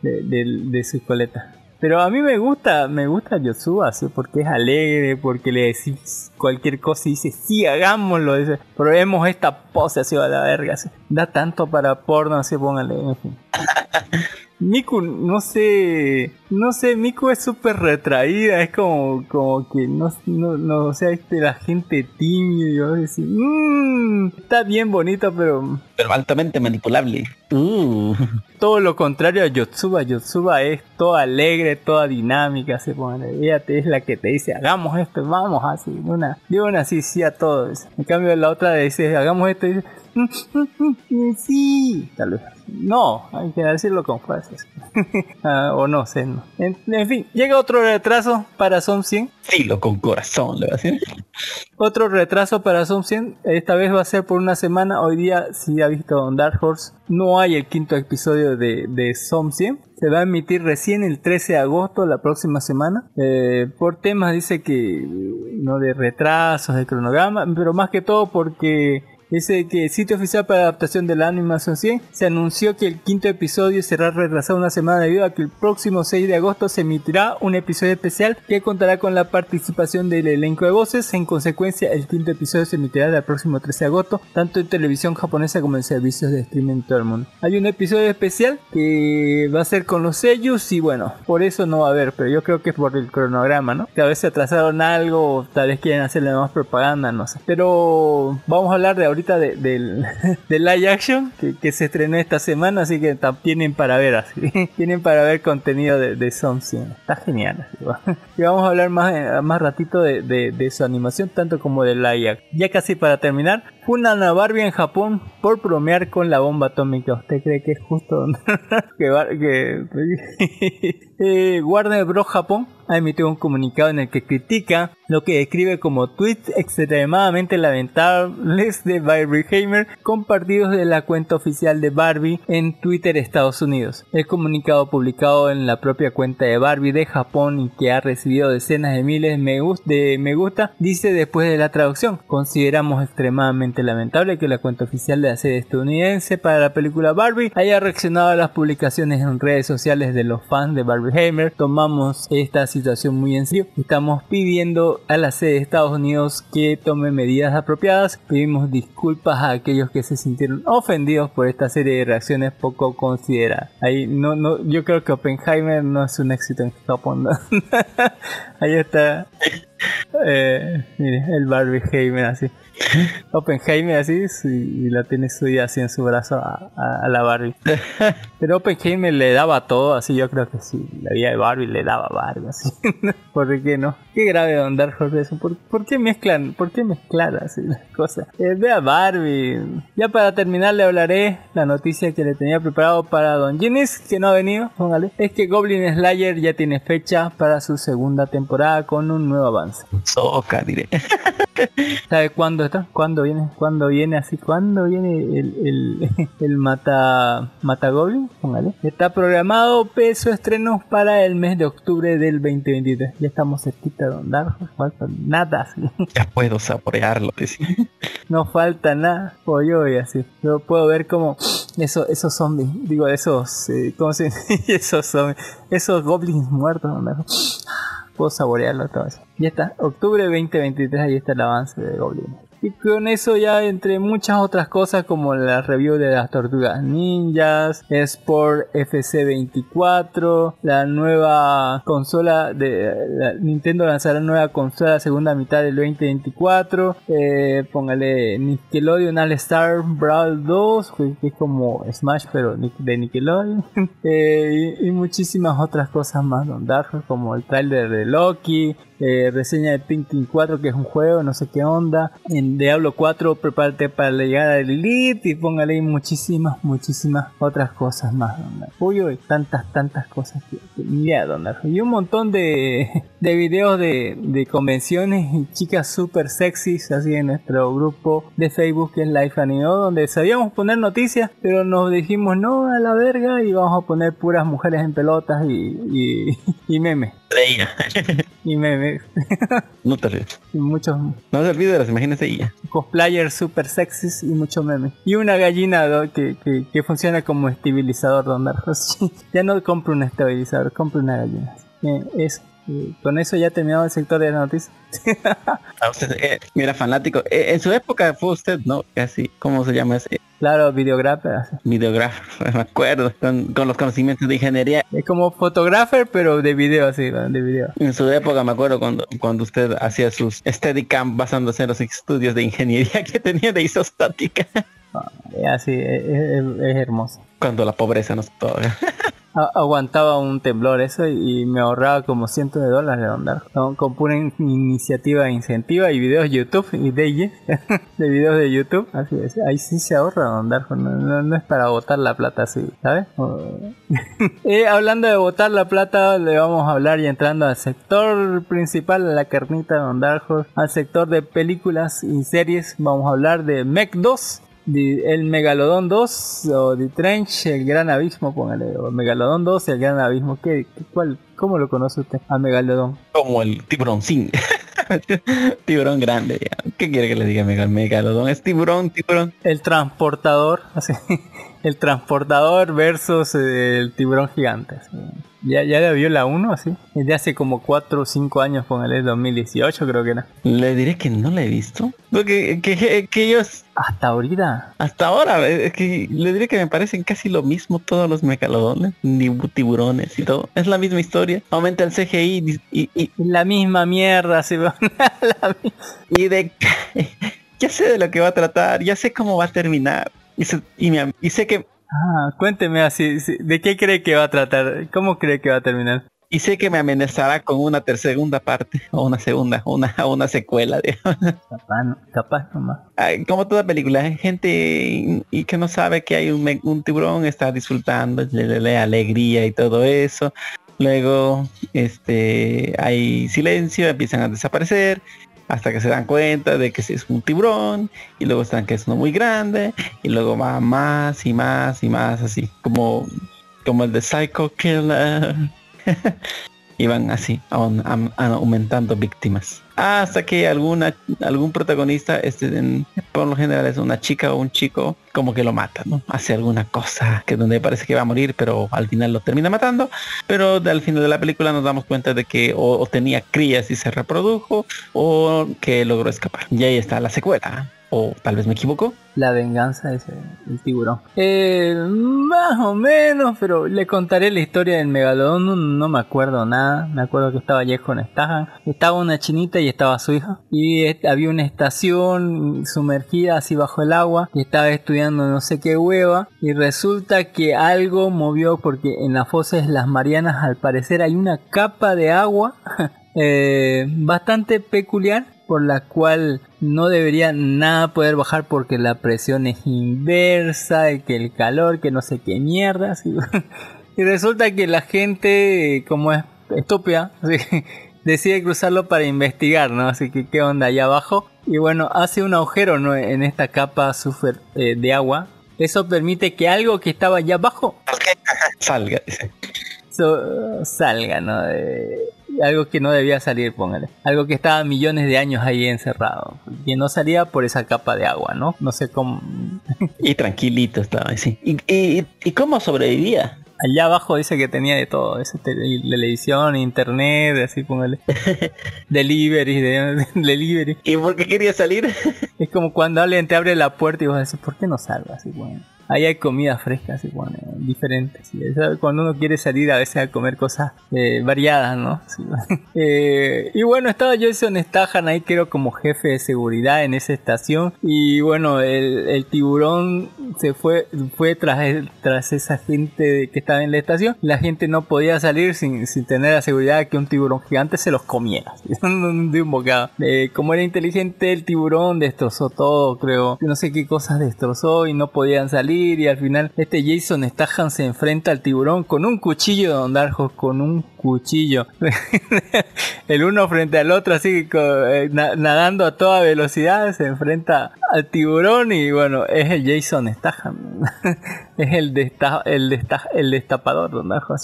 de, de- de su coleta. Pero a mí me gusta, me gusta Yosuba, así, porque es alegre, porque le decís cualquier cosa y dice, sí, hagámoslo, dice, probemos esta pose así a la verga, así. Da tanto para porno, así, póngale, en fin. Miku, no sé, no sé, Miku es súper retraída, es como, como que no, no, no, o sea, este, la gente tímida, y yo decir, "Mm, está bien bonito, pero Pero altamente manipulable. Uh. todo lo contrario a Yotsuba, Yotsuba es toda alegre, toda dinámica, se pone, ella te- es la que te dice, hagamos esto, vamos, así, de una, de una así, sí a todo, dice. en cambio la otra dice, hagamos esto, y dice, "Mm, mm, mm, sí, tal vez, no, hay que decirlo con fuerzas, Ah, o no sé, no. En, en fin, llega otro retraso para Som 100, Filo con corazón, le va a decir. otro retraso para Som 100. Esta vez va a ser por una semana. Hoy día, si ha visto Dark Horse, no hay el quinto episodio de, de Som 100. Se va a emitir recién el 13 de agosto, la próxima semana. Eh, por temas, dice que no de retrasos, de cronograma, pero más que todo porque Dice que el sitio oficial para adaptación de la animación 100 se anunció que el quinto episodio será retrasado una semana debido a que el próximo 6 de agosto se emitirá un episodio especial que contará con la participación del elenco de voces. En consecuencia, el quinto episodio se emitirá el próximo 13 de agosto, tanto en televisión japonesa como en servicios de streaming en todo el mundo. Hay un episodio especial que va a ser con los sellos y bueno, por eso no va a haber, pero yo creo que es por el cronograma, ¿no? Que a veces atrasaron algo, tal vez quieren hacerle más propaganda, no sé. Pero vamos a hablar de ahorita de, del, live action que, se estrenó esta semana, así que tienen para ver así. tienen para ver contenido de, de Som 100. Está genial. y vamos a hablar más, eh, más ratito de, de- su animación, tanto como del live action. Ya casi para terminar, funan a Barbie en Japón por bromear con la bomba atómica. ¿Usted cree que es justo que, que eh, Warner Bros. Japón ha emitido un comunicado en el que critica lo que describe como tweets extremadamente lamentables de Barbie Heimer compartidos de la cuenta oficial de Barbie en Twitter Estados Unidos. El comunicado publicado en la propia cuenta de Barbie de Japón y que ha recibido decenas de miles de me, gusta dice después de la traducción consideramos extremadamente lamentable que la cuenta oficial de la serie estadounidense para la película Barbie haya reaccionado a las publicaciones en redes sociales de los fans de Barbie Heimer. Tomamos esta situación muy en serio. Estamos pidiendo a la sede de Estados Unidos que tome medidas apropiadas. Pedimos disculpas a aquellos que se sintieron ofendidos por esta serie de reacciones poco consideradas. Ahí no, no, yo creo que Oppenheimer no es un éxito en Japón. ¿no? Ahí está. Eh, mire, el Barbie Heimer así. Oppenheimer así sí, y la tiene subida así en su brazo a, a- a la Barbie. Pero Oppenheimer le daba todo, así yo creo que sí. La vida de Barbie le daba Barbie, así. ¿Por qué no? Qué grave Don Dark Horse eso. ¿Por, por qué mezclan? ¿Por qué mezclar así las cosas? Eh, ve a Barbie. Ya para terminar le hablaré la noticia que le tenía preparado para Don Ginis, que no ha venido, póngale. Es que Goblin Slayer ya tiene fecha para su segunda temporada con un nuevo avance. Soca, diré. ¿Sabe cuándo está? ¿Cuándo viene? ¿Cuándo viene así? ¿Cuándo viene el, el, el Mata, Mata Goblin? Póngale. Está programado peso estrenos para el mes de octubre del 2023. Ya estamos cerquita de andar. Falta nada. así. Ya puedo saborearlo. No falta nada. Pollo y así. Yo puedo ver como eso, esos zombies. Digo, esos. eh, ¿Cómo se dice? Esos zombies. Esos goblins muertos. ¿no? Puedo saborearlo todo eso. Ya está. Octubre 2023. Ahí está el avance de Goblin. Y con eso ya entre muchas otras cosas como la review de las tortugas ninjas, Sport FC24, la nueva consola de Nintendo lanzará nueva consola segunda mitad del 2024, eh, póngale Nickelodeon All Star Brawl 2, que, es como Smash pero de Nickelodeon, eh, y, muchísimas otras cosas más Don como el trailer de Loki, eh, reseña de Pinkin 4 que es un juego, no sé qué onda. En Diablo 4 prepárate para la llegada del Elite y póngale ahí muchísimas, muchísimas otras cosas más. Don. Uy, uy, tantas, tantas cosas que, que Don. Y un montón de, de videos de, de convenciones y chicas super sexys así en nuestro grupo de Facebook que es Life Anime, donde sabíamos poner noticias, pero nos dijimos no a la verga y vamos a poner puras mujeres en pelotas y, y, y memes. Y memes. No te ríes. y muchos No se olvide de las imágenes de ella. cosplayers super sexys y mucho meme. Y una gallina ¿no? que, que, que funciona como estabilizador donde ya no compro un estabilizador, compro una gallina. Eh, eso. Con eso ya he terminado el sector de las noticias. Ah, eh, mira, fanático. Eh, en su época fue usted, ¿no? Casi, ¿cómo se llama ese? Claro, así. Videógrafo, me acuerdo, con, con los conocimientos de ingeniería. Es como photographer, pero de video, así, de video. En su época me acuerdo cuando, cuando usted hacía sus Steadicam basándose en los estudios de ingeniería que tenía de isostática. Eh, así, es, es- es hermoso. Cuando la pobreza nos toca. Aguantaba un temblor eso y, me ahorraba como cientos de dólares de andar con, con pura in- iniciativa incentiva y videos YouTube y de de videos de YouTube. Así es ahí sí se ahorra de andar no, no- no es para botar la plata así ¿sabes? Eh, hablando de botar la plata le vamos a hablar y entrando al sector principal la carnita de andar al sector de películas y series vamos a hablar de Mech 2 de- el Megalodón 2 o The Trench, el Gran Abismo, póngale, o Megalodón 2, el Gran Abismo. ¿Qué, cuál, ¿Cómo lo conoce usted? A Megalodón. Como el tiburón sin. tiburón grande. ya. ¿Qué quiere que le diga Megal- megalodón? Es tiburón, tiburón. El transportador, así, el transportador versus eh, el tiburón gigante. así. Ya, ya la vio la 1, así. Es de hace como 4 o 5 años, póngale, 2018 creo que era. Le diré que no la he visto. Porque que, que ellos Hasta ahorita. hasta ahora, eh, es que le diré que me parecen casi lo mismo todos los megalodones, ni tiburones y todo. Es la misma historia. Aumenta el CGI y, y, Es la misma mierda, así. la mi- y de ya sé de lo que va a tratar, ya sé cómo va a terminar. Y, se- y me- y sé que Ah, cuénteme así, sí, ¿de qué cree que va a tratar? ¿Cómo cree que va a terminar? y sé que me amenazará con una segunda parte o una segunda, una una secuela, digamos. Capaz, no- capaz nomás. Ay, como toda película, hay gente y, y que no sabe que hay un, un tiburón, está disfrutando, le, le- le alegría y todo eso. Luego, este, hay silencio, empiezan a desaparecer hasta que se dan cuenta de que es un tiburón y luego están que es uno muy grande y luego va más y más y más así como como el de Psycho Killer y van así aumentando víctimas. Hasta que alguna algún protagonista este por lo general es una chica o un chico como que lo mata no hace alguna cosa que donde parece que va a morir pero al final lo termina matando. Pero al final de la película nos damos cuenta de que o tenía crías y se reprodujo o que logró escapar. Y ahí está la secuela o tal vez me equivoco La venganza es el, tiburón. Eh, más o menos, pero le contaré la historia del megalodón. No, me acuerdo nada. Me acuerdo que estaba Jeff con Stahan. Estaba una chinita y estaba su hija. Y había una estación sumergida así bajo el agua. Y estaba estudiando no sé qué hueva. Y resulta que algo movió porque en las fosas de las Marianas al parecer hay una capa de agua eh, bastante peculiar por la cual no debería nada poder bajar porque la presión es inversa, y que el calor, que no sé qué mierda. así. Y resulta que la gente, como es estúpida, decide cruzarlo para investigar, ¿no? Así que qué onda allá abajo. Y bueno, hace un agujero ¿no? en esta capa super, eh, de agua. Eso permite que algo que estaba allá abajo Salga. So- salga, ¿no? De- algo que no debía salir, póngale. Algo que estaba millones de años ahí encerrado. Que no salía por esa capa de agua, ¿no? No sé cómo... Y tranquilito estaba así. ¿Y, y, y cómo sobrevivía? Allá abajo dice que tenía de todo, ese tele- televisión, internet, así póngale. Delivery, de, delivery. ¿Y por qué quería salir? Es como cuando alguien te abre la puerta y vas a decir, ¿por qué no salgas? Así, bueno. Ahí hay comida fresca, así, bueno, diferentes. Sí, Cuando uno quiere salir a veces a comer cosas eh, variadas, ¿no? Sí. Eh, y bueno, estaba Jason Statham ahí, creo, como jefe de seguridad en esa estación. Y bueno, el, el tiburón se fue, fue tras, tras esa gente que estaba en la estación. La gente no podía salir sin, sin tener la seguridad de que un tiburón gigante se los comiera. de un bocado. Eh, como era inteligente, el tiburón destrozó todo, creo. No sé qué cosas destrozó y no podían salir. Y al final, este Jason Statham se enfrenta al tiburón con un cuchillo Don Darjo, con un cuchillo. el uno frente al otro, así eh, na- nadando a toda velocidad, se enfrenta al tiburón y bueno, es el Jason Statham. es el, desta- el, desta- el destapador, Don Darjo.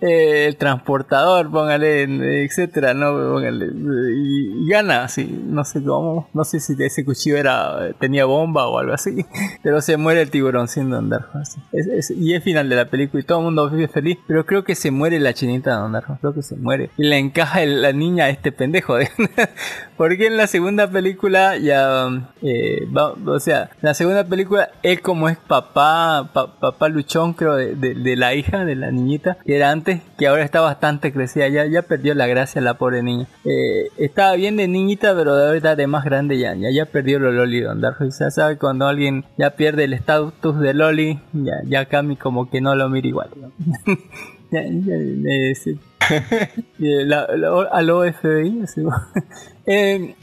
Eh, el transportador, póngale, etcétera, ¿no? Póngale, y, y gana, así, no sé cómo, no sé si ese cuchillo era, tenía bomba o algo así, pero se muere el tiburón sin Don. Es- es- y es final de la película y todo el mundo vive feliz, pero creo que se muere la chinita de Don creo que se muere, y le encaja el- la niña a este pendejo, porque en la segunda película ya, eh, va- o sea, la segunda película él como es papá, pa- papá luchón creo de, de- de la hija, de la niñita, que era antes, que ahora está bastante crecida, ya, ya perdió la gracia la pobre niña. Eh, estaba bien de niñita, pero de ahorita de más grande ya, ya, ya perdió lo loli Don Darjo. Y se sabe cuando alguien ya pierde el estatus de loli, ya, ya Cami como que no lo mira igual. ¿no? Ya, ya, sí. Eh, la- la- al OFBI, así, eh,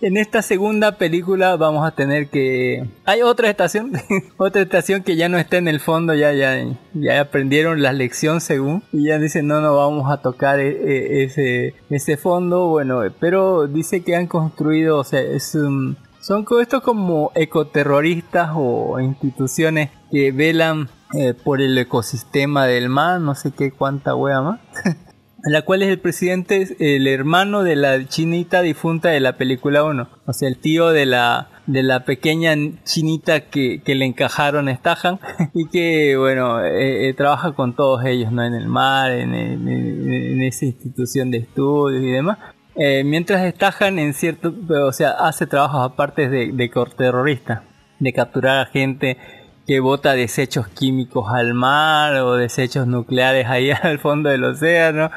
en esta segunda película vamos a tener que... Hay otra estación, otra estación que ya no está en el fondo, ya, ya, ya aprendieron la lección según, y ya dicen no, no vamos a tocar e- e- ese, ese fondo, bueno, pero dice que han construido, o sea, es un- son estos como ecoterroristas o instituciones que velan eh, por el ecosistema del mar, no sé qué cuánta wea más. la cual es el presidente, es el hermano de la chinita difunta de la película 1. O sea, el tío de la, de la pequeña chinita que, que le encajaron a Stahan y que, bueno, eh, eh, trabaja con todos ellos, ¿no? En el mar, en, en- en esa institución de estudios y demás. Eh, mientras Stahan en cierto, o sea, hace trabajos aparte de, de terrorista, de capturar a gente que bota desechos químicos al mar o desechos nucleares ahí al fondo del océano.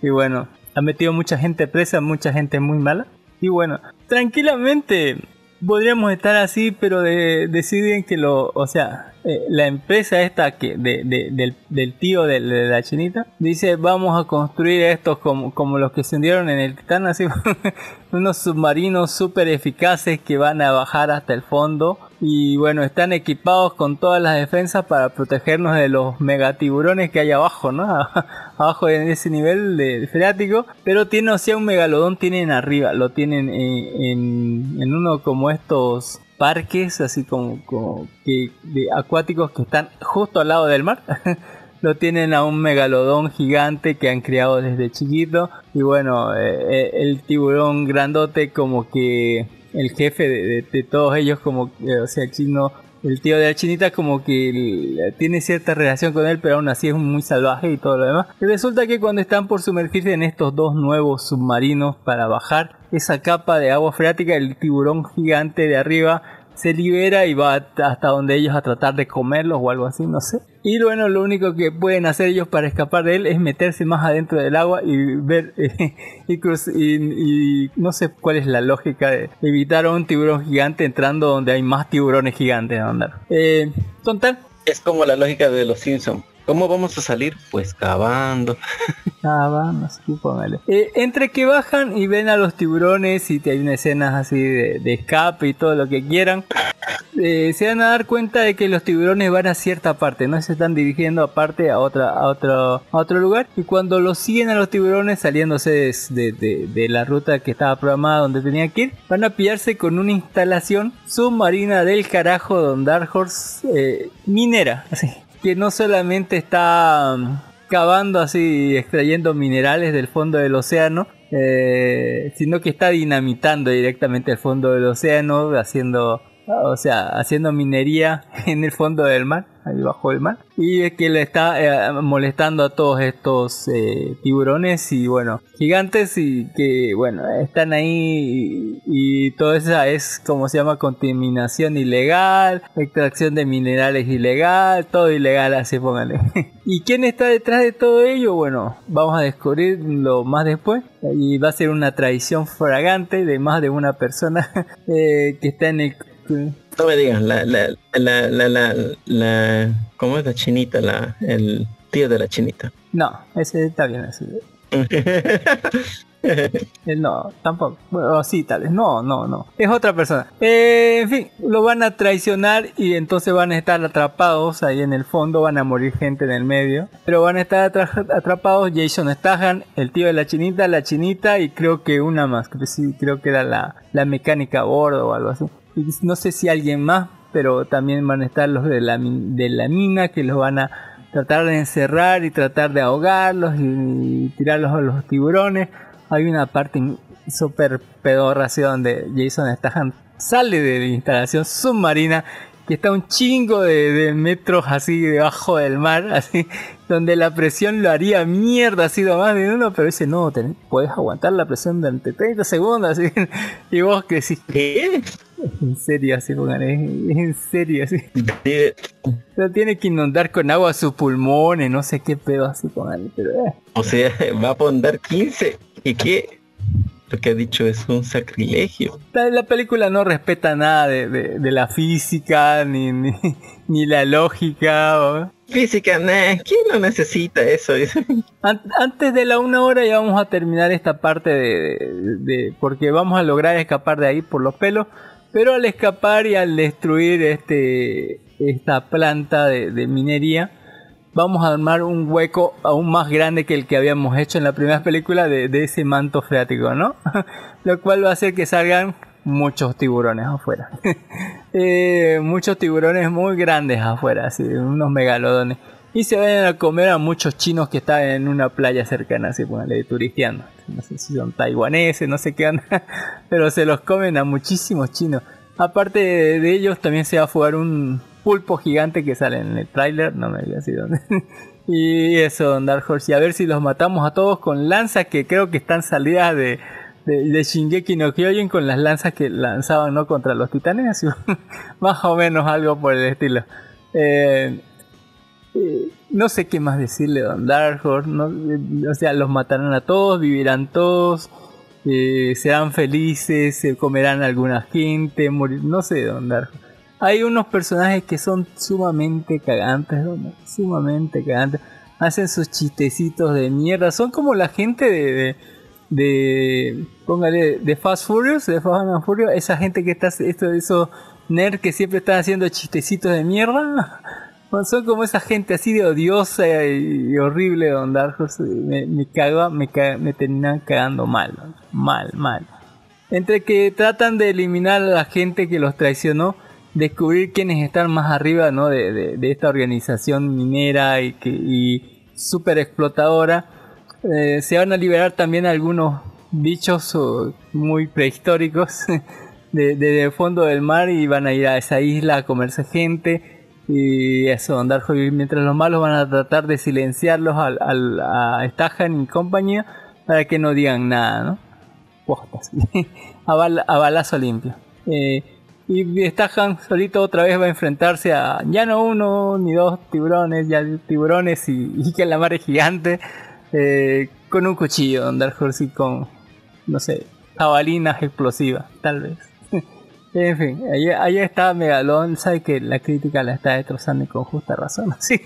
Y bueno, ha metido mucha gente presa, mucha gente muy mala. Y bueno, tranquilamente podríamos estar así, pero de- deciden que lo, o sea, eh, la empresa esta que de, de- del, del tío de, la chinita dice vamos a construir estos como, como los que se hundieron en el Titán, así unos submarinos súper eficaces que van a bajar hasta el fondo y bueno, están equipados con todas las defensas para protegernos de los megatiburones que hay abajo, ¿no? abajo en ese nivel de freático, pero tiene, o sea, un megalodón tienen arriba, lo tienen en, en, en uno como estos parques, así como, como que de acuáticos que están justo al lado del mar. lo tienen a un megalodón gigante que han criado desde chiquito y bueno eh, eh, el tiburón grandote como que el jefe de, de- de todos ellos como eh, o sea chino el tío de la chinita como que tiene cierta relación con él pero aún así es muy salvaje y todo lo demás y resulta que cuando están por sumergirse en estos dos nuevos submarinos para bajar esa capa de agua freática el tiburón gigante de arriba se libera y va hasta donde ellos a tratar de comerlos o algo así, no sé. Y bueno, lo único que pueden hacer ellos para escapar de él es meterse más adentro del agua y ver y, cruz- y- y no sé cuál es la lógica de evitar a un tiburón gigante entrando donde hay más tiburones gigantes a andar. Eh, total, Es como la lógica de los Simpsons. ¿Cómo vamos a salir? Pues cavando. Vamos, sí, póngale. Eh, entre que bajan y ven a los tiburones y te hay unas escenas así de, de escape y todo lo que quieran, eh, se van a dar cuenta de que los tiburones van a cierta parte, no se están dirigiendo aparte a otra, otro, otro lugar. Y cuando los siguen a los tiburones saliéndose de, la ruta que estaba programada donde tenía que ir, van a pillarse con una instalación submarina del carajo Don Dark eh, minera, así que no solamente está mm, cavando así, extrayendo minerales del fondo del océano, eh, sino que está dinamitando directamente el fondo del océano, haciendo, o sea, haciendo minería en el fondo del mar, ahí bajo el mar, y es que le está eh, molestando a todos estos eh, tiburones y bueno, gigantes y que bueno, están ahí y, y todo eso es como se llama contaminación ilegal, extracción de minerales ilegal, todo ilegal así póngale. ¿Y quién está detrás de todo ello? Bueno, vamos a descubrirlo más después y va a ser una traición fragante de más de una persona eh, que está en el No me digan, la, la, la, la, la, la- ¿cómo es la chinita? La, el tío de la chinita. No, ese está bien así. Eh, No, tampoco. Bueno, sí, tal vez. No, no, no. Es otra persona. Eh, en fin, lo van a traicionar y entonces van a estar atrapados ahí en el fondo. Van a morir gente en el medio. Pero van a estar atra- atrapados Jason Statham, el tío de la chinita, la chinita y creo que una más. Creo, sí, creo que era la, la mecánica a bordo o algo así. No sé si alguien más, pero también van a estar los de la, de la mina que los van a tratar de encerrar y tratar de ahogarlos y, tirarlos a los tiburones. Hay una parte súper pedorra así donde Jason Statham sale de la instalación submarina que está un chingo de, de metros así debajo del mar, así, donde la presión lo haría mierda, así más de uno, pero dice, no, tenés- puedes aguantar la presión durante 30 segundos, así, y vos que decís, ¿Qué? en serio, así, pongan, en serio, así. Pero tiene que inundar con agua sus pulmones, no sé qué pedo así con él, pero eh. O sea, va a poner 15. ¿Y qué? Lo que ha dicho es un sacrilegio. La, la película no respeta nada de, de- de la física, ni, ni, ni la lógica. o- Física, nah, ¿quién no necesita eso? An- antes de la una hora ya vamos a terminar esta parte de, de- de- porque vamos a lograr escapar de ahí por los pelos. Pero al escapar y al destruir este esta planta de, de minería, vamos a armar un hueco aún más grande que el que habíamos hecho en la primera película de, de ese manto freático, ¿no? Lo cual va a hacer que salgan muchos tiburones afuera. Eh, muchos tiburones muy grandes afuera, así, unos megalodones. Y se vayan a comer a muchos chinos que están en una playa cercana, así, ponele, turisteando. No sé si son taiwaneses, no sé qué onda, pero se los comen a muchísimos chinos. Aparte de, ellos, también se va a jugar un pulpo gigante que sale en el tráiler, no me digas si dónde. y eso, Dark Horse. Y a ver si los matamos a todos con lanzas que creo que están salidas de, de, de Shingeki no Kyojin con las lanzas que lanzaban no contra los titanes, más o menos algo por el estilo. Eh, eh, no sé qué más decirle, Don Dark eh, o sea, los matarán a todos, vivirán todos, serán felices, se comerán a alguna gente, morir, no sé, Don Dark. Hay unos personajes que son sumamente cagantes, Don, sumamente cagantes. Hacen sus chistecitos de mierda. Son como la gente de, de, de póngale, de Fast Furious, de Fast and Furious. Esa gente que está, esto, esos nerds que siempre están haciendo chistecitos de mierda. Son como esa gente así de odiosa y, horrible, Don Dark Horse. Me, me me, caga- me terminan cagando mal, ¿no? mal, mal. Entre que tratan de eliminar a la gente que los traicionó, descubrir quiénes están más arriba ¿no? de, de- de esta organización minera y, que, y super explotadora, eh, se van a liberar también algunos bichos muy prehistóricos de, de- fondo del mar y van a ir a esa isla a comerse gente y eso, andar jodido. mientras los malos van a tratar de silenciarlos al, al- a Stahan y compañía para que no digan nada, ¿no? Postas. a, bala- a balazo limpio. Eh, y Stahan solito otra vez va a enfrentarse a ya no uno ni dos tiburones, ya tiburones y, y calamares gigantes eh, con un cuchillo, Don Dark con, no sé, jabalinas explosivas, tal vez. En fin, ahí, ahí está Megalón, sabe que la crítica la está destrozando y con justa razón. Sí,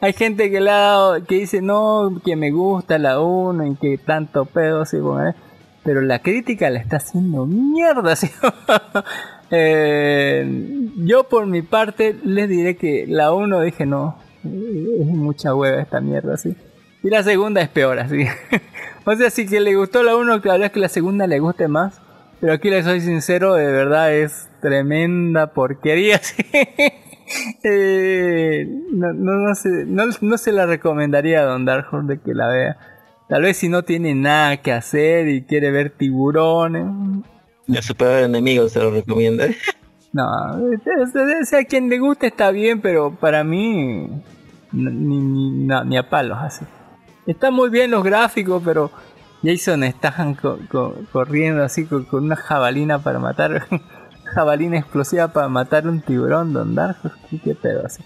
hay gente que, dado- que dice no, que me gusta la 1 y que tanto pedo, sí, bueno, eh, pero la crítica la está haciendo mierda. Eh, yo por mi parte les diré que la 1 dije no, es mucha hueva esta mierda, sí. Y la segunda es peor, así. o sea, si que le gustó la 1, claro es que la segunda le guste más. Pero aquí le soy sincero, de verdad es tremenda porquería. Eh, no, no, no, se, no, no se la recomendaría a Don Dark de que la vea. Tal vez si no tiene nada que hacer y quiere ver tiburones. De superar enemigos se lo recomiendo. No, o sea, a quien le guste está bien, pero para mí ni, ni, no, ni a palos así. Están muy bien los gráficos, pero Jason Statham co- co- corriendo así con, una jabalina para matar, jabalina explosiva para matar un tiburón, Don Dark, Horse, qué pedo así.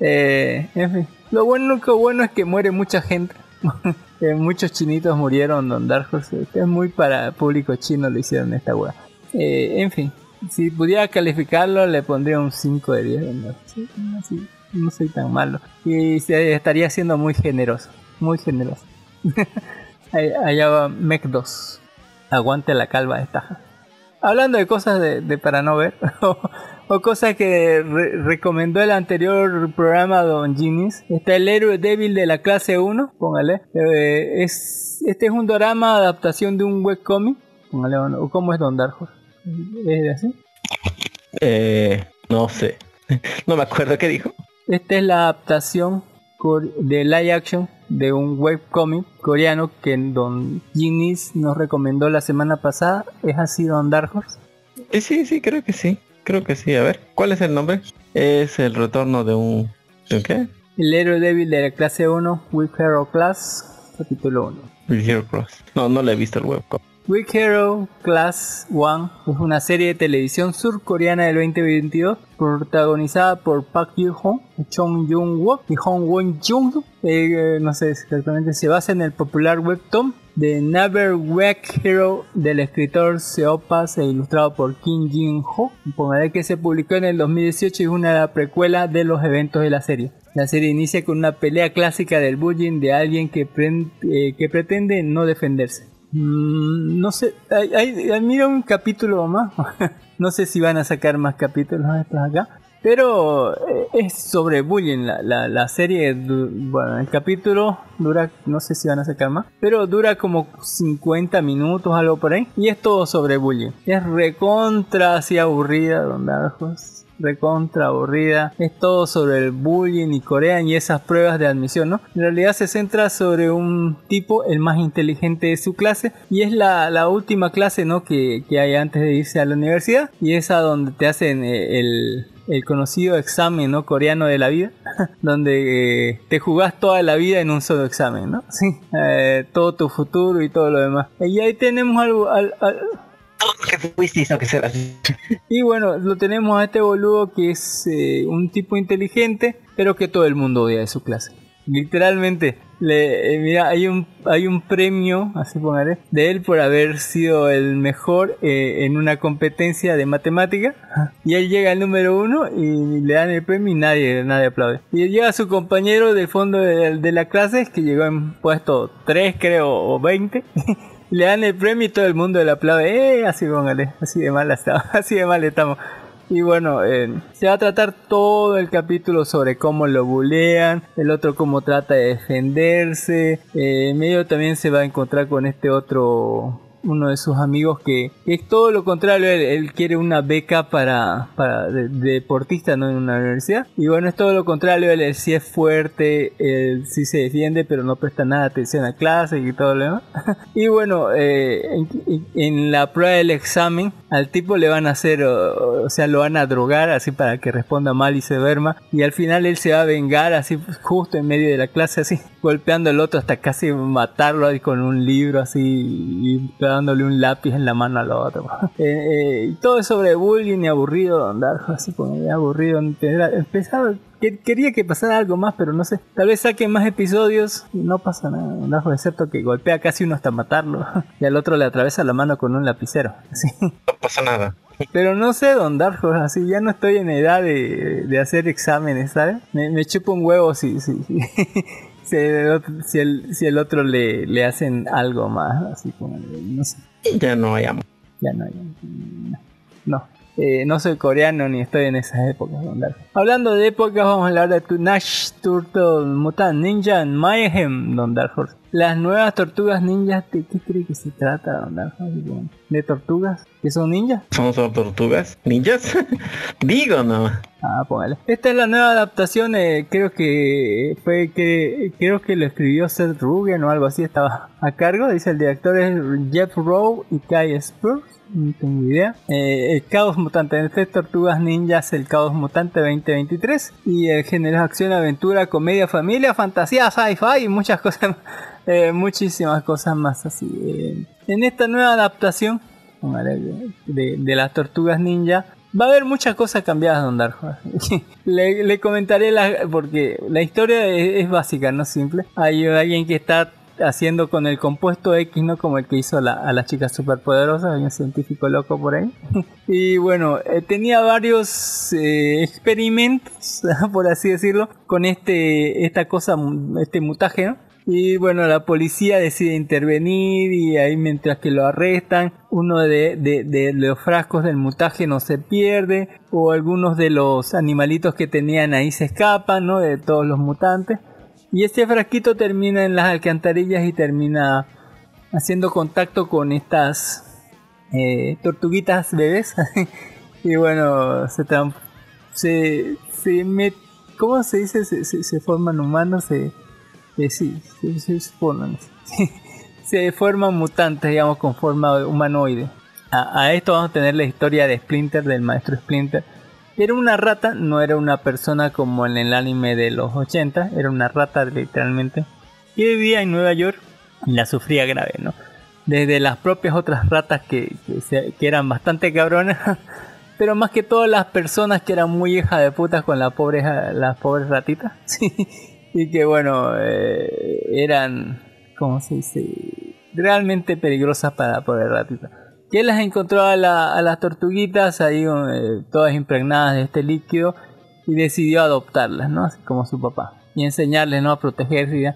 Eh, en fin, lo bueno, único bueno es que muere mucha gente. Muchos chinitos murieron, Don Dark Horse. Es muy para público chino lo hicieron esta weá. Eh, en fin, si pudiera calificarlo, le pondría un 5 de 10. ¿no? No, no soy tan malo. Y estaría siendo muy generoso. Muy generoso. Allá va Mech 2. Aguante la calva de estaja. Hablando de cosas de, de para no ver, o, cosas que re- recomendó el anterior programa Don Genius, está el héroe débil de la clase 1, póngale. Eh, es, este es un drama adaptación de un webcomic, póngale, o cómo es Don Dark Horse. ¿Es así? Eh, no sé. No me acuerdo qué dijo. Esta es la adaptación de live action de un webcomic coreano que Don Ginis nos recomendó la semana pasada. ¿Es así Don Dark Horse? Eh, sí, sí, creo que sí. Creo que sí. A ver, ¿cuál es el nombre? Es el retorno de un... ¿De un qué? El héroe débil de la clase 1, Weak Hero Class, capítulo 1. With Hero Cross. No, no le he visto el webcom. Weak Hero Class 1 es una serie de televisión surcoreana del 2022 protagonizada por Park Yoo-hong, Chong Jung-wook y Hong Won-jung. Eh, eh, no sé exactamente, se basa en el popular webtoon de Never Weak Hero del escritor Seopas e ilustrado por Kim Jin-ho. Pongaré que se publicó en el 2018 y es una precuela de los eventos de la serie. La serie inicia con una pelea clásica del bullying de alguien que, pren- eh, que pretende no defenderse. Mm, no sé, hay, hay- mira un capítulo más. no sé si van a sacar más capítulos estos acá. Pero eh, es sobre bullying. La, la, la serie, bueno, el capítulo dura, no sé si van a sacar más, pero dura como 50 minutos, algo por ahí. Y es todo sobre bullying. Es recontra así aburrida, donde recontra aburrida. Es todo sobre el bullying y Corea y esas pruebas de admisión, ¿no? En realidad se centra sobre un tipo, el más inteligente de su clase, y es la, la última clase, ¿no? Que, que hay antes de irse a la universidad, y es a donde te hacen eh, el, el conocido examen, ¿no? Coreano de la vida, donde eh, te jugás toda la vida en un solo examen, ¿no? Sí, eh, todo tu futuro y todo lo demás. Y ahí tenemos algo, al- al- ¿Qué fuiste? Que y bueno, lo tenemos a este boludo que es eh, un tipo inteligente, pero que todo el mundo odia de su clase. Literalmente, le, eh, mira, hay un, hay un premio, así pongaré, de él por haber sido el mejor eh, en una competencia de matemática. Y él llega al número uno y le dan el premio y nadie, nadie aplaude. Y llega su compañero del fondo de, la clase, que llegó en puesto 3 creo, o 20. le dan el premio y todo el mundo le aplaude. Eh, así póngale, así de mal estamos, así de mal estamos. Y bueno, eh, se va a tratar todo el capítulo sobre cómo lo bulean, el otro cómo trata de defenderse. Eh, medio también se va a encontrar con este otro, uno de sus amigos que es todo lo contrario, él, él quiere una beca para, para de, de deportista ¿no? en una universidad. Y bueno, es todo lo contrario, él, él sí es fuerte, él sí se defiende, pero no presta nada atención a clase y todo lo demás. y bueno, eh, en, en la prueba del examen, al tipo le van a hacer, o, o sea, lo van a drogar así para que responda mal y se duerma. Y al final él se va a vengar así justo en medio de la clase, así golpeando al otro hasta casi matarlo ahí con un libro así y dándole un lápiz en la mano al otro. Eh, eh, todo es sobre bullying y aburrido, andar así como aburrido. Empezaba, que- quería que pasara algo más, pero no sé. Tal vez saquen más episodios y no pasa nada, Andajo, excepto que golpea casi uno hasta matarlo y al otro le atraviesa la mano con un lapicero. Así. No pasa nada. Pero no sé, Don Horse, así ya no estoy en edad de, de hacer exámenes, ¿sabes? Me, me chupo un huevo si, si, si, el, si, el, si el otro le, le hacen algo más, así como, no sé, Ya no hay amor. ya no hay. No. no. Eh, no soy coreano ni estoy en esas épocas, Don Dark. Hablando de épocas, vamos a hablar de Nash Turtle Mutant Ninja Mayhem, Don Dark Horse. Las nuevas tortugas ninjas, ¿de qué cree que se trata, Don Dark Horse? ¿De tortugas? ¿Que son ninjas? ¿Son solo tortugas? ¿Ninjas? Digo, no. Ah, póngale. Esta es la nueva adaptación, eh, creo que fue que creo que lo escribió Seth Rogen o algo así, estaba a cargo, dice el director es Jeff Rowe y Kai Spurs. No tengo idea. Eh, el Caos Mutante, en este Tortugas Ninjas, el Caos Mutante 2023. Y el género acción, aventura, comedia, familia, fantasía, sci-fi y muchas cosas, eh, muchísimas cosas más así. Eh, en esta nueva adaptación de, de- de las Tortugas Ninja, Va a haber muchas cosas cambiadas, Don Darjo. le, le comentaré la, porque la historia es, es básica, no simple. Hay alguien que está haciendo con el compuesto X, ¿no? Como el que hizo la- a las chicas superpoderosas, hay un científico loco por ahí. y bueno, eh, tenía varios eh, experimentos, por así decirlo, con este, esta cosa, este mutaje, ¿no? Y bueno, la policía decide intervenir y ahí mientras que lo arrestan, uno de, de- de los frascos del mutaje no se pierde o algunos de los animalitos que tenían ahí se escapan, ¿no? De todos los mutantes. Y este frasquito termina en las alcantarillas y termina haciendo contacto con estas eh, tortuguitas bebés. y bueno, se, se, se met- ¿cómo se dice? Se, se- forman humanos, se, eh, se, forman. se forman mutantes, digamos, con forma humanoide. A esto vamos a tener la historia de Splinter, del maestro Splinter. Era una rata, no era una persona como en el anime de los 80, era una rata literalmente. Y vivía en Nueva York y la sufría grave, ¿no? Desde las propias otras ratas que, que, eran bastante cabronas, pero más que todas las personas que eran muy hijas de putas con la pobre, las pobres ratitas. Y que bueno, eh, eran, ¿cómo se dice? Realmente peligrosas para la pobre ratita. Que las encontró a, la- a las tortuguitas ahí eh, todas impregnadas de este líquido y decidió adoptarlas, ¿no? Así como su papá. Y enseñarles, ¿no? A protegerse. y.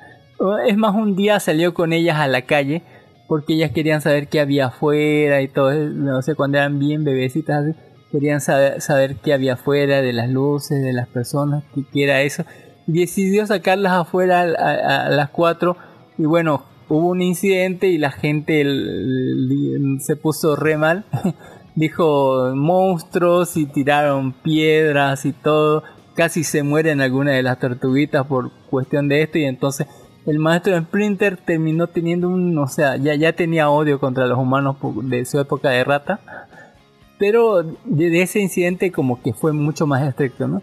Es más, un día salió con ellas a la calle porque ellas querían saber qué había afuera y todo. No sé, cuando eran bien bebecitas querían saber, saber qué había afuera de las luces, de las personas, qué, era eso. Y decidió sacarlas afuera a las cuatro y bueno, hubo un incidente y la gente se puso re mal. Dijo monstruos y tiraron piedras y todo. Casi se mueren algunas de las tortuguitas por cuestión de esto y entonces el maestro Splinter terminó teniendo un, o sea, ya, ya tenía odio contra los humanos de su época de rata. Pero de ese incidente como que fue mucho más estricto, ¿no?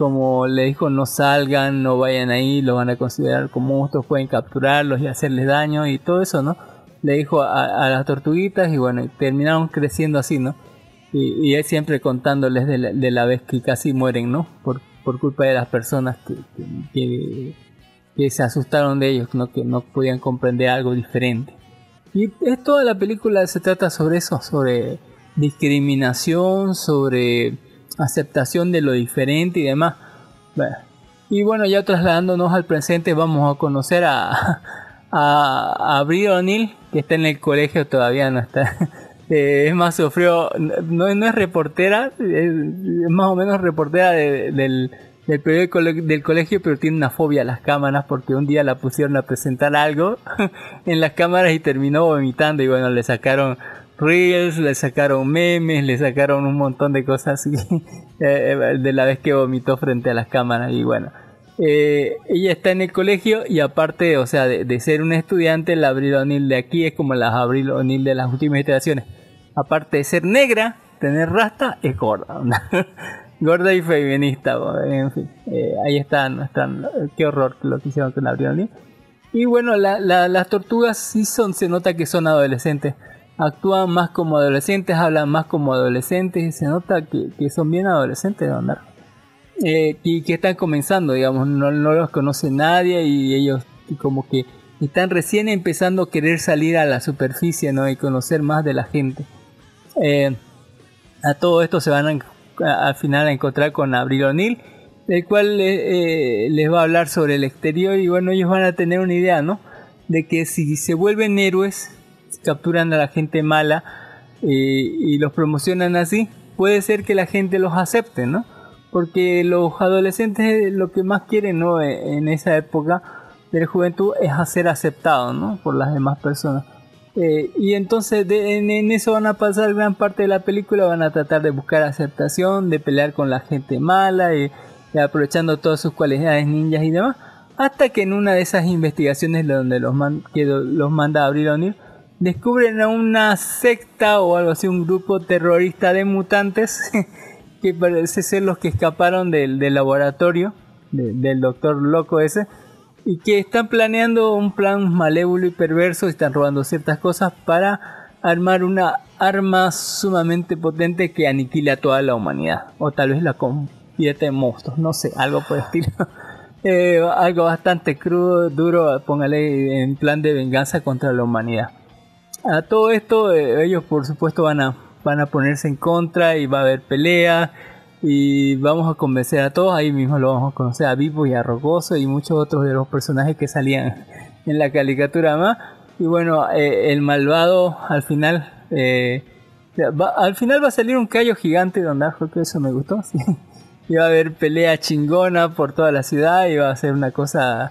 Como le dijo no salgan, no vayan ahí, los van a considerar como monstruos, pueden capturarlos y hacerles daño y todo eso, ¿no? Le dijo a, a las tortuguitas y bueno, terminaron creciendo así, ¿no? Y, y él siempre contándoles de la, de la vez que casi mueren, ¿no? Por, por culpa de las personas que, que- que se asustaron de ellos, ¿no? Que no podían comprender algo diferente. Y es toda la película se trata sobre eso, sobre discriminación, sobre aceptación de lo diferente y demás. Y bueno, ya trasladándonos al presente, vamos a conocer a, a, a que está en el colegio, todavía no está. Eh, es más, sufrió, no, es reportera, es, más o menos reportera de- del, del periódico del colegio, pero tiene una fobia a las cámaras porque un día la pusieron a presentar algo en las cámaras y terminó vomitando y bueno, le sacaron reels, le sacaron memes, le sacaron un montón de cosas así eh, de la vez que vomitó frente a las cámaras y bueno. eh, ella está en el colegio y aparte, o sea, de, de ser una estudiante, la Abril O'Neil de aquí es como la Abril O'Neil de las últimas iteraciones. Aparte de ser negra, tener rasta, es gorda. gorda y feminista, en fin. eh, ahí están, están, qué horror lo que hicieron con Abril O'Neil. Y bueno, la- la- las tortugas sí son, se nota que son adolescentes. Actúan más como adolescentes, hablan más como adolescentes y se nota que, que son bien adolescentes de andar. Eh, y que están comenzando, digamos, no, no los conoce nadie y ellos como que están recién empezando a querer salir a la superficie, ¿no? Y conocer más de la gente. Eh, A todo esto se van a- al final a encontrar con Abril O'Neill, el cual eh, eh, les va a hablar sobre el exterior y bueno, ellos van a tener una idea, ¿no? De que si se vuelven héroes, capturan a la gente mala eh, y los promocionan así, puede ser que la gente los acepte, ¿no? Porque los adolescentes lo que más quieren, ¿no? E- En esa época de la juventud es ser aceptado, ¿no? Por las demás personas. Eh, y entonces de- en, eso van a pasar gran parte de la película, van a tratar de buscar aceptación, de pelear con la gente mala, y, aprovechando todas sus cualidades ninjas y demás, hasta que en una de esas investigaciones donde los, man- los manda a Abril O'Neill, descubren a una secta o algo así, un grupo terrorista de mutantes que parece ser los que escaparon del, laboratorio de- del doctor loco ese y que están planeando un plan malévolo y perverso y están robando ciertas cosas para armar una arma sumamente potente que aniquila a toda la humanidad o tal vez la convierte en monstruos, no sé, algo por el estilo. Eh, algo bastante crudo, duro, póngale en plan de venganza contra la humanidad. A todo esto eh, ellos por supuesto van a, van a ponerse en contra y va a haber pelea y vamos a convencer a todos, ahí mismo lo vamos a conocer a Vivo y a Rocoso y muchos otros de los personajes que salían en la caricatura más. Y bueno, eh, el malvado al final, eh, va- al final va a salir un callo gigante donde creo que eso me gustó. sí. Va a haber pelea chingona por toda la ciudad y va a ser una cosa,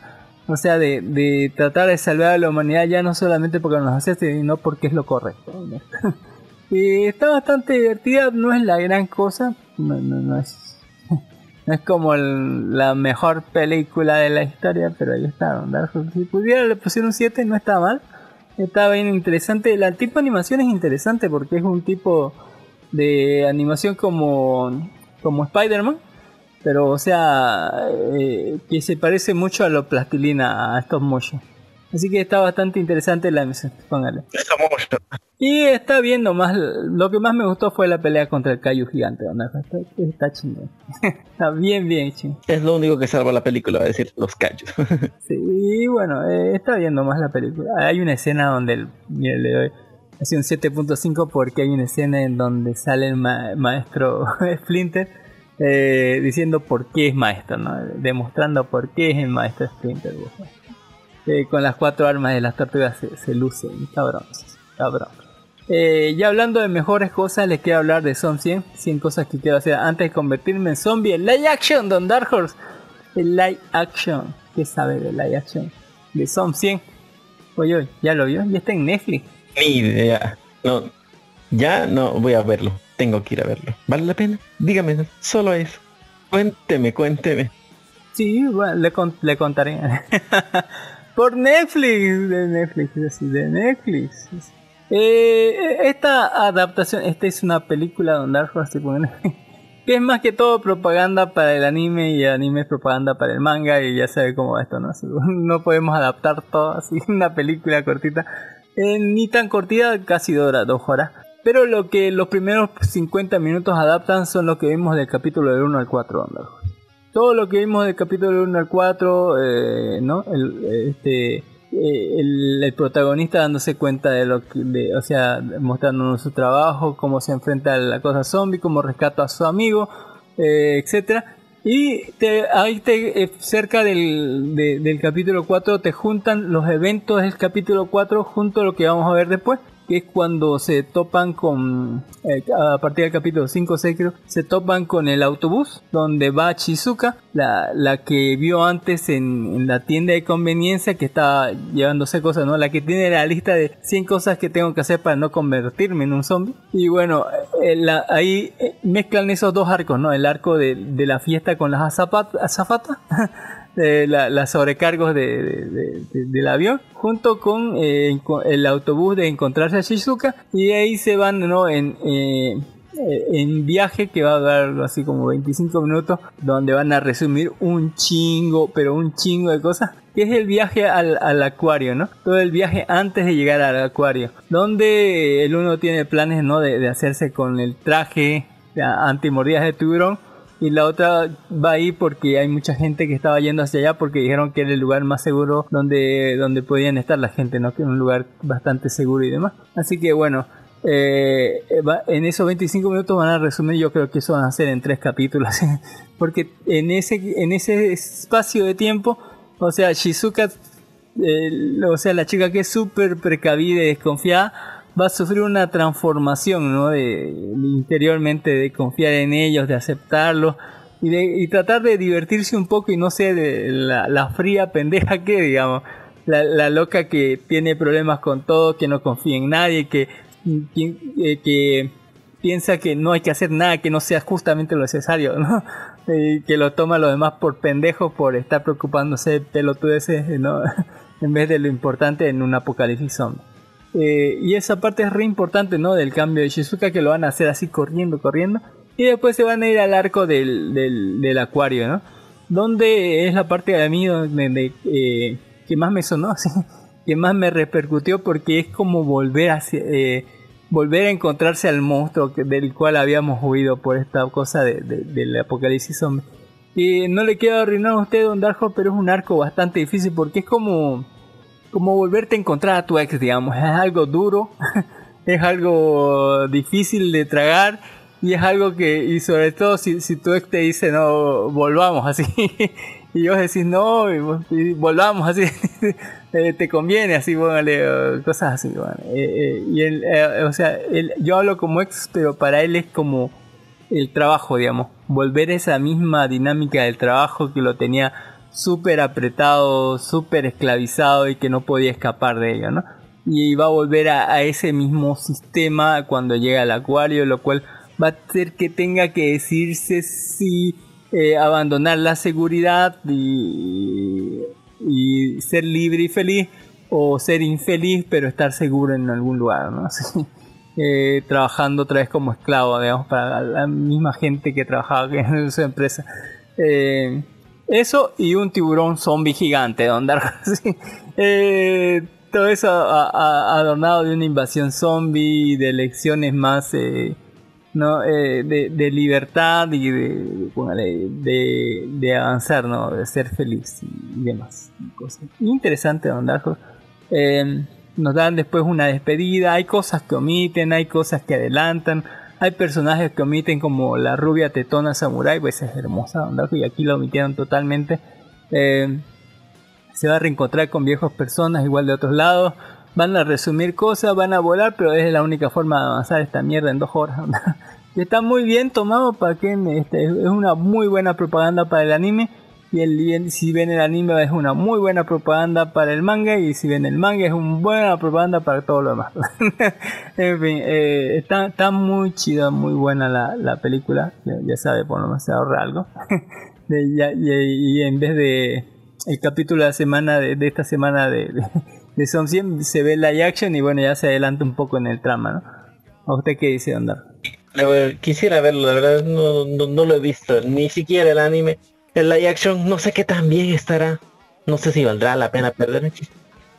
o sea, de, de tratar de salvar a la humanidad ya no solamente porque nos hace, sino porque es lo correcto. Y está bastante divertida, no es la gran cosa, no, no, no es, no es como la mejor película de la historia, pero ahí está. Si pudiera le pusieron un 7, no está mal, está bien interesante. El tipo de animación es interesante porque es un tipo de animación como, como Spider-Man, pero o sea, eh, que se parece mucho a lo plastilina, a estos motion. Así que está bastante interesante la animación, póngale. Y está viendo más, lo que más me gustó fue la pelea contra el Kaiju gigante, ¿no? está, está chingón. está bien, bien chingón. Es lo único que salva la película, es decir, los callos. Sí, y bueno, eh, está viendo más la película. Hay una escena donde, el, mira, le doy así un 7.5 porque hay una escena en donde sale el ma- maestro Splinter eh, diciendo por qué es maestro, ¿no? Demostrando por qué es el maestro Splinter. Eh, con las cuatro armas de las tortugas se, se lucen, cabrón, cabrón. Eh, ya hablando de mejores cosas, les quiero hablar de Son 100, 100 cosas que quiero hacer antes de convertirme en zombie en live action, Don Dark Horse. El live action, ¿qué sabe de live action? De Son 100. Oye, oye, ¿ya lo vio? Ya está en Netflix. Ni idea. No, ya no voy a verlo. Tengo que ir a verlo. ¿Vale la pena? Dígame, solo eso. Cuénteme, cuénteme. Sí, bueno, le, con- le contaré. Por Netflix, de Netflix, así, de Netflix. Eh, esta adaptación, esta es una película donde Horse, tipo, que es más que todo propaganda para el anime y anime es propaganda para el manga y ya sabe cómo esto, ¿no? No podemos adaptar todo así, una película cortita, eh, ni tan cortita, casi dura dos horas. Pero lo que los primeros 50 minutos adaptan son lo que vimos del capítulo del 1 al 4, Don Dark Horse todo lo que vimos del capítulo 1 al 4, eh, ¿no? El, este, eh, el, protagonista dándose cuenta de lo que, o sea, mostrándonos su trabajo, cómo se enfrenta a la cosa zombie, cómo rescata a su amigo, eh, etcétera. Y te, ahí te, eh, cerca del, de- del capítulo 4 te juntan los eventos del capítulo 4 junto a lo que vamos a ver después que es cuando se topan con, eh, a partir del capítulo 5 o 6 creo, se topan con el autobús donde va Chizuka, la, la que vio antes en, en la tienda de conveniencia que estaba llevándose cosas, ¿no? La que tiene la lista de 100 cosas que tengo que hacer para no convertirme en un zombie. Y bueno, eh, la- ahí eh, mezclan esos dos arcos, ¿no? El arco de, de la fiesta con las azafatas. de la, las sobrecargos de, de- de- de- del avión junto con eh, el autobús de encontrarse a Shizuka y ahí se van ¿no? en, eh, eh, en viaje que va a algo así como 25 minutos donde van a resumir un chingo pero un chingo de cosas que es el viaje al, al acuario no todo el viaje antes de llegar al acuario donde el uno tiene planes no de, de hacerse con el traje antimordidas de tiburón y la otra va ahí porque hay mucha gente que estaba yendo hacia allá porque dijeron que era el lugar más seguro donde, donde podían estar la gente, ¿no? Que era un lugar bastante seguro y demás. Así que bueno, Eh, en esos 25 minutos van a resumir, yo creo que eso van a ser en tres capítulos, porque en ese, en ese espacio de tiempo, o sea, Shizuka, eh, o sea, la chica que es súper precavida y desconfiada, va a sufrir una transformación, ¿no? De, interiormente, de confiar en ellos, de aceptarlos y, de, y tratar de divertirse un poco y no ser de la, la fría pendeja que, digamos, la, la loca que tiene problemas con todo, que no confía en nadie, que, que, eh, que piensa que no hay que hacer nada que no sea justamente lo necesario, ¿no? Y que lo toma los demás por pendejos por estar preocupándose de pelotudeces, ¿no? en vez de lo importante en un apocalipsis zombie. Eh, y esa parte es re importante, ¿no? Del cambio de Shizuka que lo van a hacer así corriendo, corriendo. Y después se van a ir al arco del, del, del acuario, ¿no? Donde es la parte de mí donde, de, eh, que más me sonó, así, que más me repercutió porque es como volver a eh, volver a encontrarse al monstruo del cual habíamos huido por esta cosa de, de- del apocalipsis zombie. Y no le quiero arruinar a usted, Don Darjo, pero es un arco bastante difícil porque es como como volverte a encontrar a tu ex, digamos. Es algo duro, es algo difícil de tragar y es algo que, y sobre todo si, tu ex te dice, no, volvamos así, y vos decís, no, volvamos así, eh, te conviene así, póngale, cosas así, bueno. Eh, eh, y él, o sea, él- yo hablo como ex, pero para él es como el trabajo, digamos, volver a esa misma dinámica del trabajo que lo tenía súper apretado, súper esclavizado y que no podía escapar de ello, ¿no? Y va a volver a, ese mismo sistema cuando llega al acuario, lo cual va a hacer que tenga que decirse si eh, abandonar la seguridad y, ser libre y feliz o ser infeliz pero estar seguro en algún lugar, ¿no? Eh, trabajando otra vez como esclavo, digamos, para la misma gente que trabajaba en su empresa. Eh, eso y un tiburón zombie gigante, Don Darko, sí. Eh, todo eso adornado de una invasión zombie, de elecciones más eh, ¿no? Eh, de, libertad y de, de, avanzar, ¿no? de ser feliz y demás. Cosas. Interesante, Don Darko. Eh, nos dan después una despedida, hay cosas que omiten, hay cosas que adelantan, hay personajes que omiten como la rubia tetona samurai, pues es hermosa, Darko, y aquí la omitieron totalmente. Eh, se va a reencontrar con viejos personas igual de otros lados, van a resumir cosas, van a volar, pero es la única forma de avanzar esta mierda en dos horas. Está muy bien tomado para que este, es una muy buena propaganda para el anime. Y, el, si ven el anime es una muy buena propaganda para el manga. Y si ven el manga es una buena propaganda para todo lo demás. en fin, eh, está, está muy chida, muy buena la, la película. Ya, ya sabe, por lo menos se ahorra algo. De- ya- y, y en vez de el capítulo de la semana de, de esta semana de, de, de Som 100 se ve la action y bueno ya se adelanta un poco en el trama, ¿no? ¿A usted qué dice, Andar? Quisiera verlo, la verdad no, no, no lo he visto, ni siquiera el anime. El live action no sé qué tan bien estará. No sé si valdrá la pena perder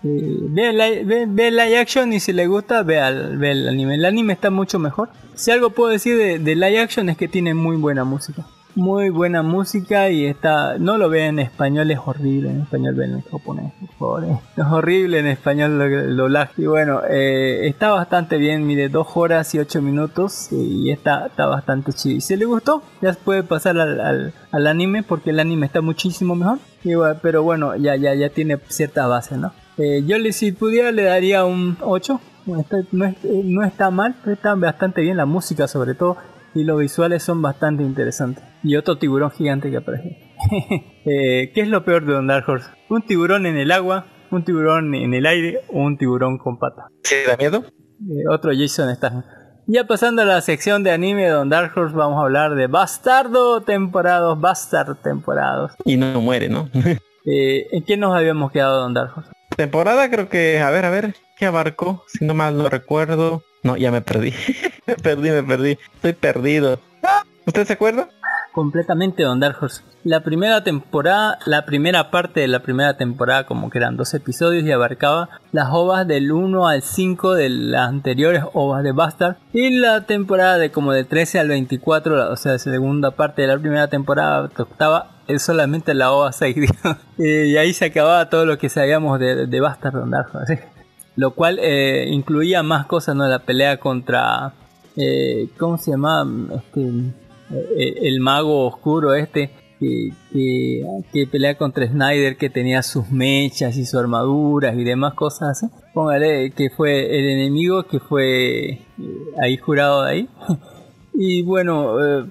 ve, la, ve, ve live action y si le gusta, ve, al, ve el anime. El anime está mucho mejor. Si algo puedo decir de, de live action es que tiene muy buena música. Muy buena música y está... No lo ve en español, es horrible. En español ven en japonés, por favor. eh. Es horrible en español lo doblaje. Y bueno, eh, está bastante bien. Mire, dos horas y ocho minutos y está, está bastante chido. Y si le gustó, ya puede pasar al, al, al anime porque el anime está muchísimo mejor. Y bueno, pero bueno, ya, ya, ya tiene cierta base, ¿no? Eh, yo le, si pudiera le daría un 8. No está, no, eh, no está mal, está bastante bien la música sobre todo. Y los visuales son bastante interesantes. Y otro tiburón gigante que aparece. Eh, ¿Qué es lo peor de Don Dark Horse? ¿Un tiburón en el agua? ¿Un tiburón en el aire? ¿O un tiburón con pata? ¿Sí da miedo? Eh, otro Jason Statham. Ya pasando a la sección de anime de Don Dark Horse, vamos a hablar de Bastardo temporados, Bastard temporados. Y no muere, ¿no? Eh, ¿En qué nos habíamos quedado, Don Dark Horse? Temporada creo que, a ver, a ver, ¿qué abarcó? Si no mal no recuerdo. No, ya me perdí. me perdí, me perdí. Estoy perdido. ¿Usted se acuerda? completamente Don Dark Horse. La primera temporada, la primera parte de la primera temporada, como que eran dos episodios y abarcaba las ovas del 1 al 5 de las anteriores ovas de Bastard. Y la temporada de como del 13 al 24, la- o sea, segunda parte de la primera temporada, es solamente la ova 6. digamos. Eh, y ahí se acababa todo lo que sabíamos de, de Bastard Don Dark Horse. Lo cual eh, incluía más cosas, ¿no? La pelea contra, eh, ¿cómo se llama? Este, eh, el mago oscuro este, que, que, que pelea contra Snyder, que tenía sus mechas y sus armaduras y demás cosas así. Póngale que fue el enemigo que fue eh, ahí jurado de ahí. Y bueno, eh,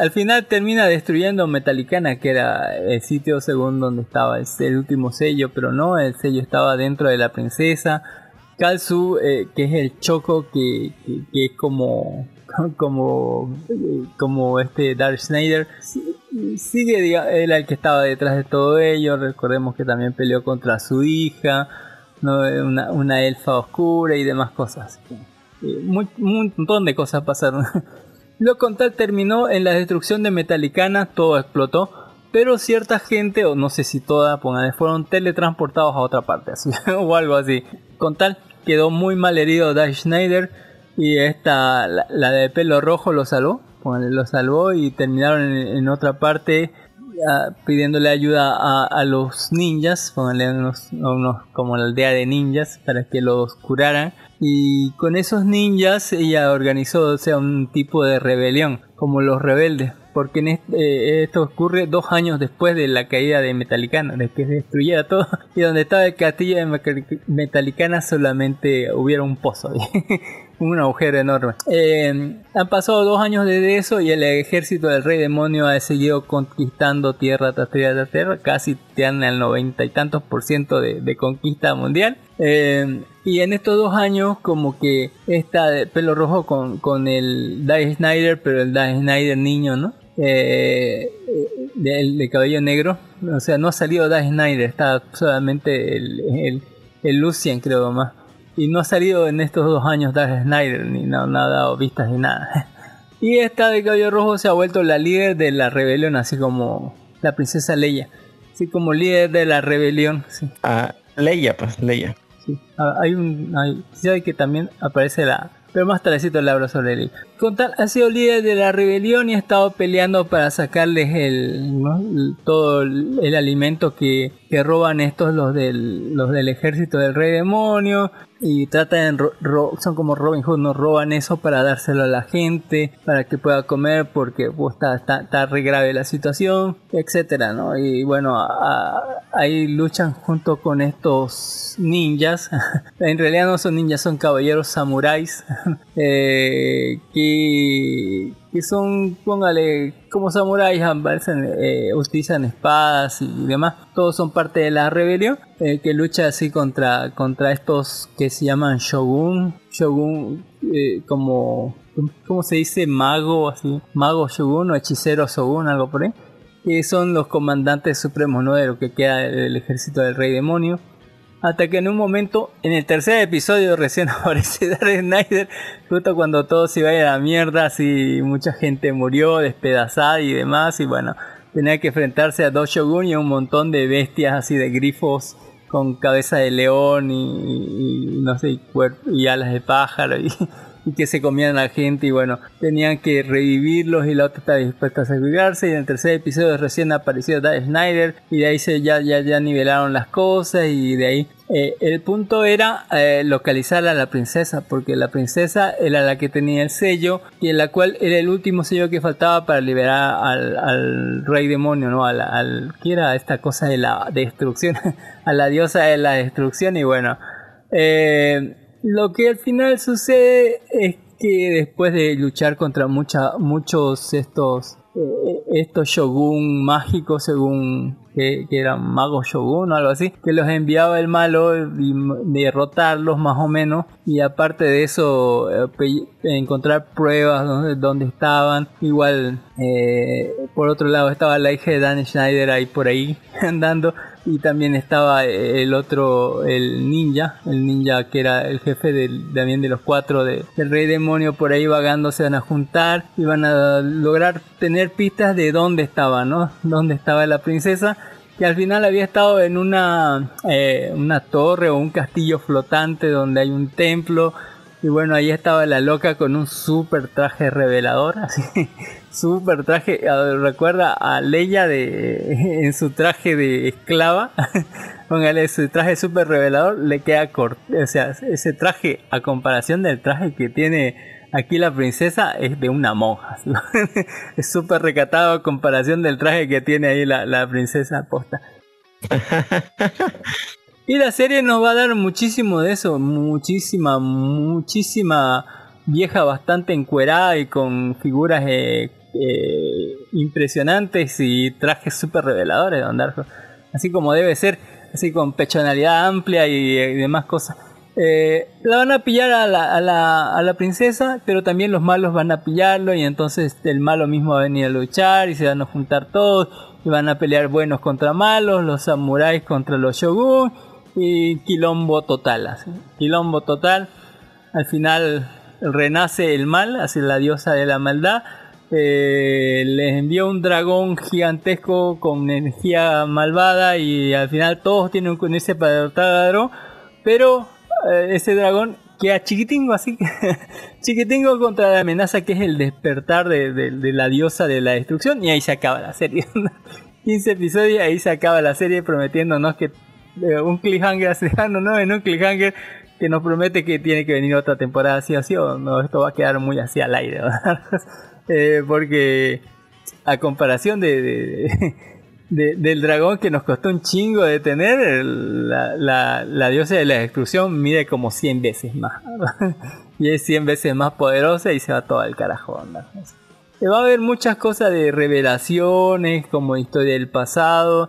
al final termina destruyendo Metallicana, que era el sitio según donde estaba el, último sello, pero no, el sello estaba dentro de la princesa. Kalsu, eh, que es el choco que, que, es como como como este Darth Snyder si- sigue diga- él el que estaba detrás de todo ello recordemos que también peleó contra su hija ¿no? una, elfa oscura y demás cosas Eh, un montón de cosas pasaron lo con tal terminó en la destrucción de Metallicana todo explotó pero cierta gente, o no sé si toda, póngale, fueron teletransportados a otra parte, así, o algo así. Con tal, quedó muy mal herido Dash Schneider y esta, la, de pelo rojo lo salvó, póngale, lo salvó y terminaron en, otra parte ah, pidiéndole ayuda a, los ninjas, póngale unos, unos como la aldea de ninjas para que los curaran. Y con esos ninjas ella organizó o sea, un tipo de rebelión, como los rebeldes, porque en este- eh, esto ocurre dos años después de la caída de Metallicana, de que se destruyera todo, y donde estaba el castillo de Metallicana solamente hubiera un pozo, un agujero enorme. Eh, han pasado dos años desde eso y el ejército del rey demonio ha seguido conquistando tierra tras tierra tras tierra, casi tiene al noventa y tantos por ciento de, de conquista mundial. Eh, y en estos dos años, como que está de pelo rojo con, con el Die Snyder, pero el Die Snyder niño, ¿no? Eh, de, el de cabello negro, o sea, no ha salido Die Snyder, está solamente el, el, el Lucian, creo más. Y no ha salido en estos dos años Die Snyder, ni no, no ha dado vistas ni nada. Y esta de cabello rojo se ha vuelto la líder de la rebelión, así como la princesa Leia. Así como líder de la rebelión, sí. Ah, Leia, pues, Leia. Sí, ah, hay un. Hay, sí hay que también aparece la. Pero más tardecito le hablo sobre él. Con tal, ha sido líder de la rebelión y ha estado peleando para sacarles el, ¿no? el- todo el, el alimento que, que roban estos los del, los del ejército del rey demonio. Y tratan, ro- ro- son como Robin Hood, no roban eso para dárselo a la gente, para que pueda comer, porque pues, está, está, está re grave la situación, etcétera, ¿no? Y bueno, a- a- ahí luchan junto con estos ninjas. en realidad no son ninjas, son caballeros samuráis. eh, que, que son, póngale, como samuráis, eh, utilizan espadas y demás. Todos son parte de la rebelión eh, que lucha así contra, contra estos que se llaman shogun. Shogun, eh, como, ¿cómo se dice? Mago, así. Mago shogun o hechicero shogun, algo por ahí. Que son los comandantes supremos, ¿no? De lo que queda del ejército del rey demonio. Hasta que en un momento, en el tercer episodio recién aparece Darth Snyder, justo cuando todo se iba a la mierda, así mucha gente murió despedazada y demás, y bueno, tenía que enfrentarse a dos Shogun y a un montón de bestias así de grifos con cabeza de león y, no sé, y, cuerp- y alas de pájaro y, y que se comían a la gente y bueno, tenían que revivirlos y la otra estaba dispuesta a sacrificarse y en el tercer episodio recién apareció Darth Snyder y de ahí se ya, ya, ya nivelaron las cosas y de ahí eh, el punto era eh, localizar a la princesa, porque la princesa era la que tenía el sello, y en la cual era el último sello que faltaba para liberar al, al rey demonio, ¿no? Al, al que era esta cosa de la destrucción, a la diosa de la destrucción, y bueno, eh, lo que al final sucede es que después de luchar contra mucha, muchos estos eh, estos shogun mágicos según que, eran magos shogun o algo así que los enviaba el malo y derrotarlos más o menos. Y aparte de eso eh, encontrar pruebas donde, donde estaban. Igual eh, por otro lado estaba la hija de Dan Schneider ahí por ahí andando y también estaba el otro, el ninja, el ninja que era el jefe del, también de los cuatro de- del rey demonio por ahí vagando, se van a juntar y van a lograr tener pistas de dónde estaba, ¿no? Dónde estaba la princesa que al final había estado en una, eh, una torre o un castillo flotante donde hay un templo Y bueno, ahí estaba la loca con un super traje revelador, así, super traje, recuerda a Leia de, en su traje de esclava, póngale su traje super revelador, le queda corto, o sea, ese traje a comparación del traje que tiene aquí la princesa es de una monja, ¿sí? es súper recatado a comparación del traje que tiene ahí la, la princesa posta. Y la serie nos va a dar muchísimo de eso, muchísima, muchísima vieja bastante encuerada y con figuras eh, eh, impresionantes y trajes súper reveladores Don Darko. Así como debe ser, así con pechonalidad amplia y, demás cosas. Eh, la van a pillar a la, princesa, pero también los malos van a pillarlo y entonces el malo mismo va a venir a luchar y se van a juntar todos y van a pelear buenos contra malos, los samuráis contra los shogun y quilombo total, así. quilombo total. Al final renace el mal, así la diosa de la maldad. Eh, les envió un dragón gigantesco con energía malvada y al final todos tienen derrotar al dragón, pero eh, ese dragón queda chiquitingo así, chiquitingo contra la amenaza que es el despertar de, de- de la diosa de la destrucción y ahí se acaba la serie. 15 episodios, ahí se acaba la serie prometiéndonos que eh, un cliffhanger, dejándonos en un cliffhanger que nos promete que tiene que venir otra temporada así o así, o no, esto va a quedar muy así al aire, ¿verdad? Eh, porque a comparación de, de- de- del dragón que nos costó un chingo de tener, la, la- diosa de la destrucción mide como 100 veces más. y es 100 veces más poderosa y se va todo al carajo. Eh, Va a haber muchas cosas de revelaciones, como historia del pasado,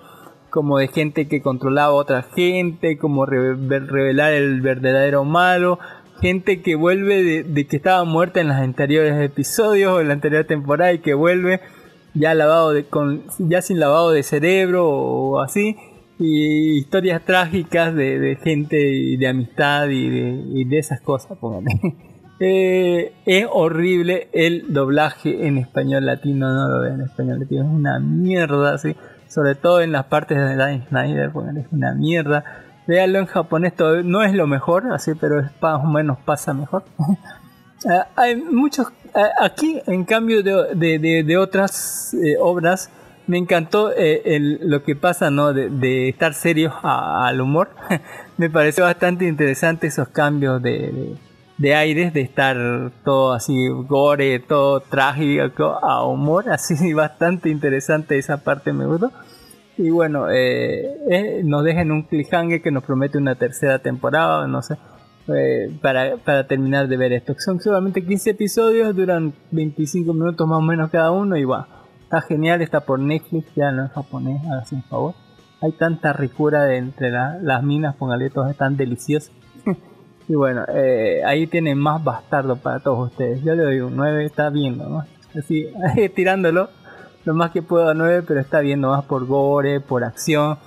como de gente que controlaba a otra gente, como revelar el verdadero malo, gente que vuelve de, que estaba muerta en los anteriores episodios o en la anterior temporada y que vuelve ya lavado de, con, ya sin lavado de cerebro o así y historias trágicas de, de gente de amistad y de, esas cosas póngale. Eh, es horrible el doblaje en español latino, no lo veo en español latino, es una mierda, así. sobre todo en las partes de Snyder, póngale, es una mierda. Véanlo en japonés, no es lo mejor, así, pero es más o menos pasa mejor. Ah, hay muchos ah, aquí en cambio de, de- de- de otras eh, obras me encantó eh, el- lo que pasa no de, de estar serios al humor. Me pareció bastante interesante esos cambios de, de, de aires de estar todo así gore todo trágico a humor. Así bastante interesante esa parte me gustó y bueno, eh, eh, nos dejan un cliffhanger que nos promete una tercera temporada, no sé, eh, para, para terminar de ver esto. Son solamente 15 episodios, duran 25 minutos más o menos cada uno y va. Está genial, está por Netflix, ya no en japonés, hágase un favor. Hay tanta ricura de entre la- las minas, póngale, todos están deliciosos. y bueno, eh, ahí tienen más bastardo para todos ustedes. Yo le doy un 9, está viendo, ¿no? Así, tirándolo lo más que puedo a 9, pero está viendo más por gore, por acción,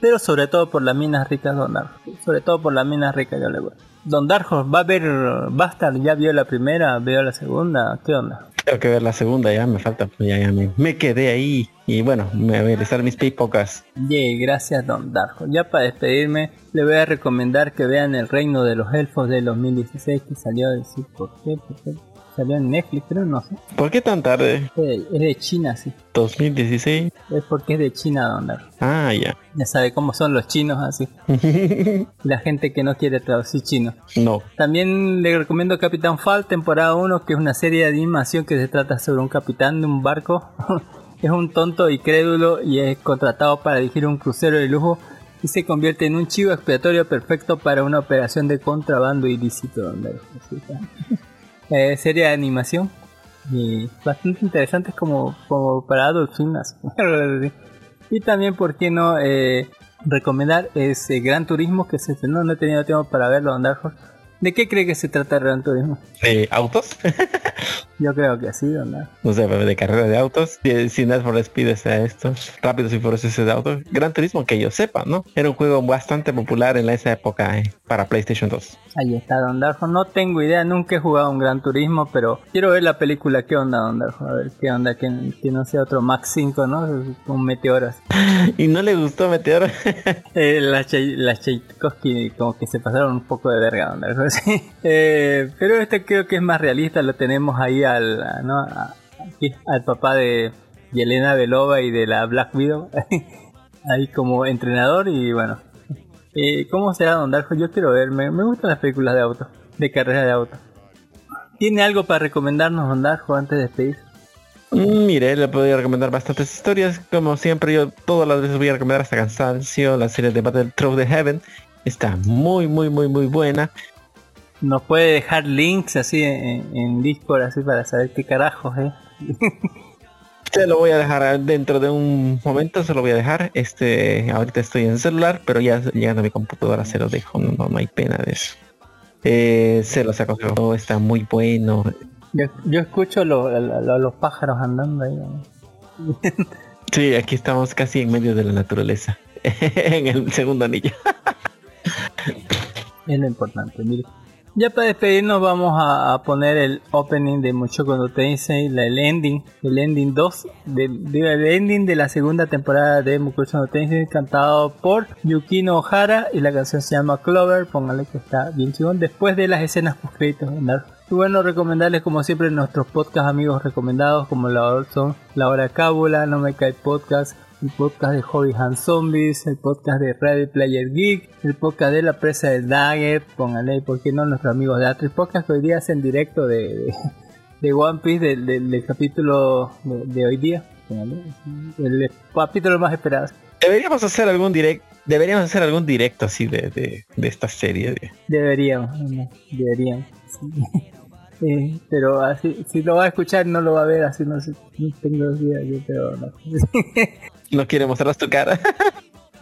pero sobre todo por las minas ricas Don Dark. Sobre todo por las minas ricas yo le voy. Don Dark Horse va a ver Bastard, ya vio la primera, vio la segunda, ¿qué onda? Tengo que ver la segunda, ya me falta, pues ya, ya me, me quedé ahí. Y bueno, me voy a realizar mis pipocas. Yay, gracias Don Horse. Ya para despedirme, le voy a recomendar que vean El Reino de los Elfos del 2016 que salió de decir por qué, por qué. Salió en Netflix, creo, no sé. ¿Por qué tan tarde? Es de, es de China, sí. 2016. Es porque es de China, Don. Ah, ya. Ya sabe cómo son los chinos así. La gente que no quiere traducir chino. no. También le recomiendo Capitán Fall, temporada 1, que es una serie de animación que se trata sobre un capitán de un barco. es un tonto y crédulo y es contratado para dirigir un crucero de lujo y se convierte en un chivo expiatorio perfecto para una operación de contrabando ilícito. Donde. Eh, serie de animación y bastante interesante como, como para Adult y también, ¿por qué no? Eh, recomendar ese Gran Turismo que se no he tenido tiempo para verlo, Dark Horse. ¿De qué cree que se trata el Gran Turismo? ¿De autos? Yo creo que sí, Don Dark. no sé, de carrera de autos. Si, si Need for Speed es a esto. Rápidos y Furiosos de autos. Gran Turismo, que yo sepa, ¿no? Era un juego bastante popular en esa época eh, para PlayStation 2. Ahí está Don Darjo. No tengo idea, nunca he jugado un Gran Turismo, pero quiero ver la película. ¿Qué onda, Don Darjo? A ver, ¿qué onda? Que, que no sea otro Max 5, ¿no? Un meteoro. Y no le gustó Meteor. Eh, las Tchaikovsky como que se pasaron un poco de verga, Don Darjo. Eh, pero este creo que es más realista, lo tenemos ahí al, al papá de Yelena Belova y de la Black Widow, ahí como entrenador y bueno. Eh, ¿Cómo será Don Darjo? Yo quiero ver, me, gustan las películas de auto, de carrera de auto. ¿Tiene algo para recomendarnos Don Darjo antes de despedir? Mm, Mire, le podría recomendar bastantes historias. Como siempre, yo todas las veces voy a recomendar hasta cansancio. La serie de Battle Through the Heaven está muy, muy, muy, muy buena. Nos puede dejar links así en, en Discord así para saber qué carajos, eh. Se lo voy a dejar dentro de un momento, se lo voy a dejar. Este, ahorita estoy en celular, pero ya llegando a mi computadora se lo dejo, no, no hay pena de eso. Eh, se los aconsejo, está muy bueno. Yo, yo escucho lo- lo- lo- los pájaros andando ahí. ¿no? Sí, aquí estamos casi en medio de la naturaleza. en el segundo anillo. Es lo importante, mire. Ya para despedirnos vamos a, poner el opening de Muchoco no Tensei, el ending, el ending 2, de, el ending de la segunda temporada de Muchoco no cantado por Yukino Ohara y la canción se llama Clover, póngale que está bien chingón, después de las escenas de Naruto. Y bueno, recomendarles como siempre nuestros podcast amigos recomendados como la son La Hora Cábula, No Me Cae Podcast, el podcast de Hobby Hand Zombies, el podcast de Ready Player Geek, el podcast de La Presa del Dagger, pónganle, ahí, ¿por qué no? Nuestros amigos de Atris Podcast que hoy día hacen directo de, de, de One Piece del, del- del capítulo de, de hoy día, pónganle, el capítulo más esperado. Deberíamos hacer algún direct, deberíamos hacer algún directo así de, de, de esta serie. de- Deberíamos, deberíamos. sí. Eh, pero así, si lo va a escuchar no lo va a ver, así no, sé, no tengo idea, yo pero no. No quiere mostrarnos tu cara.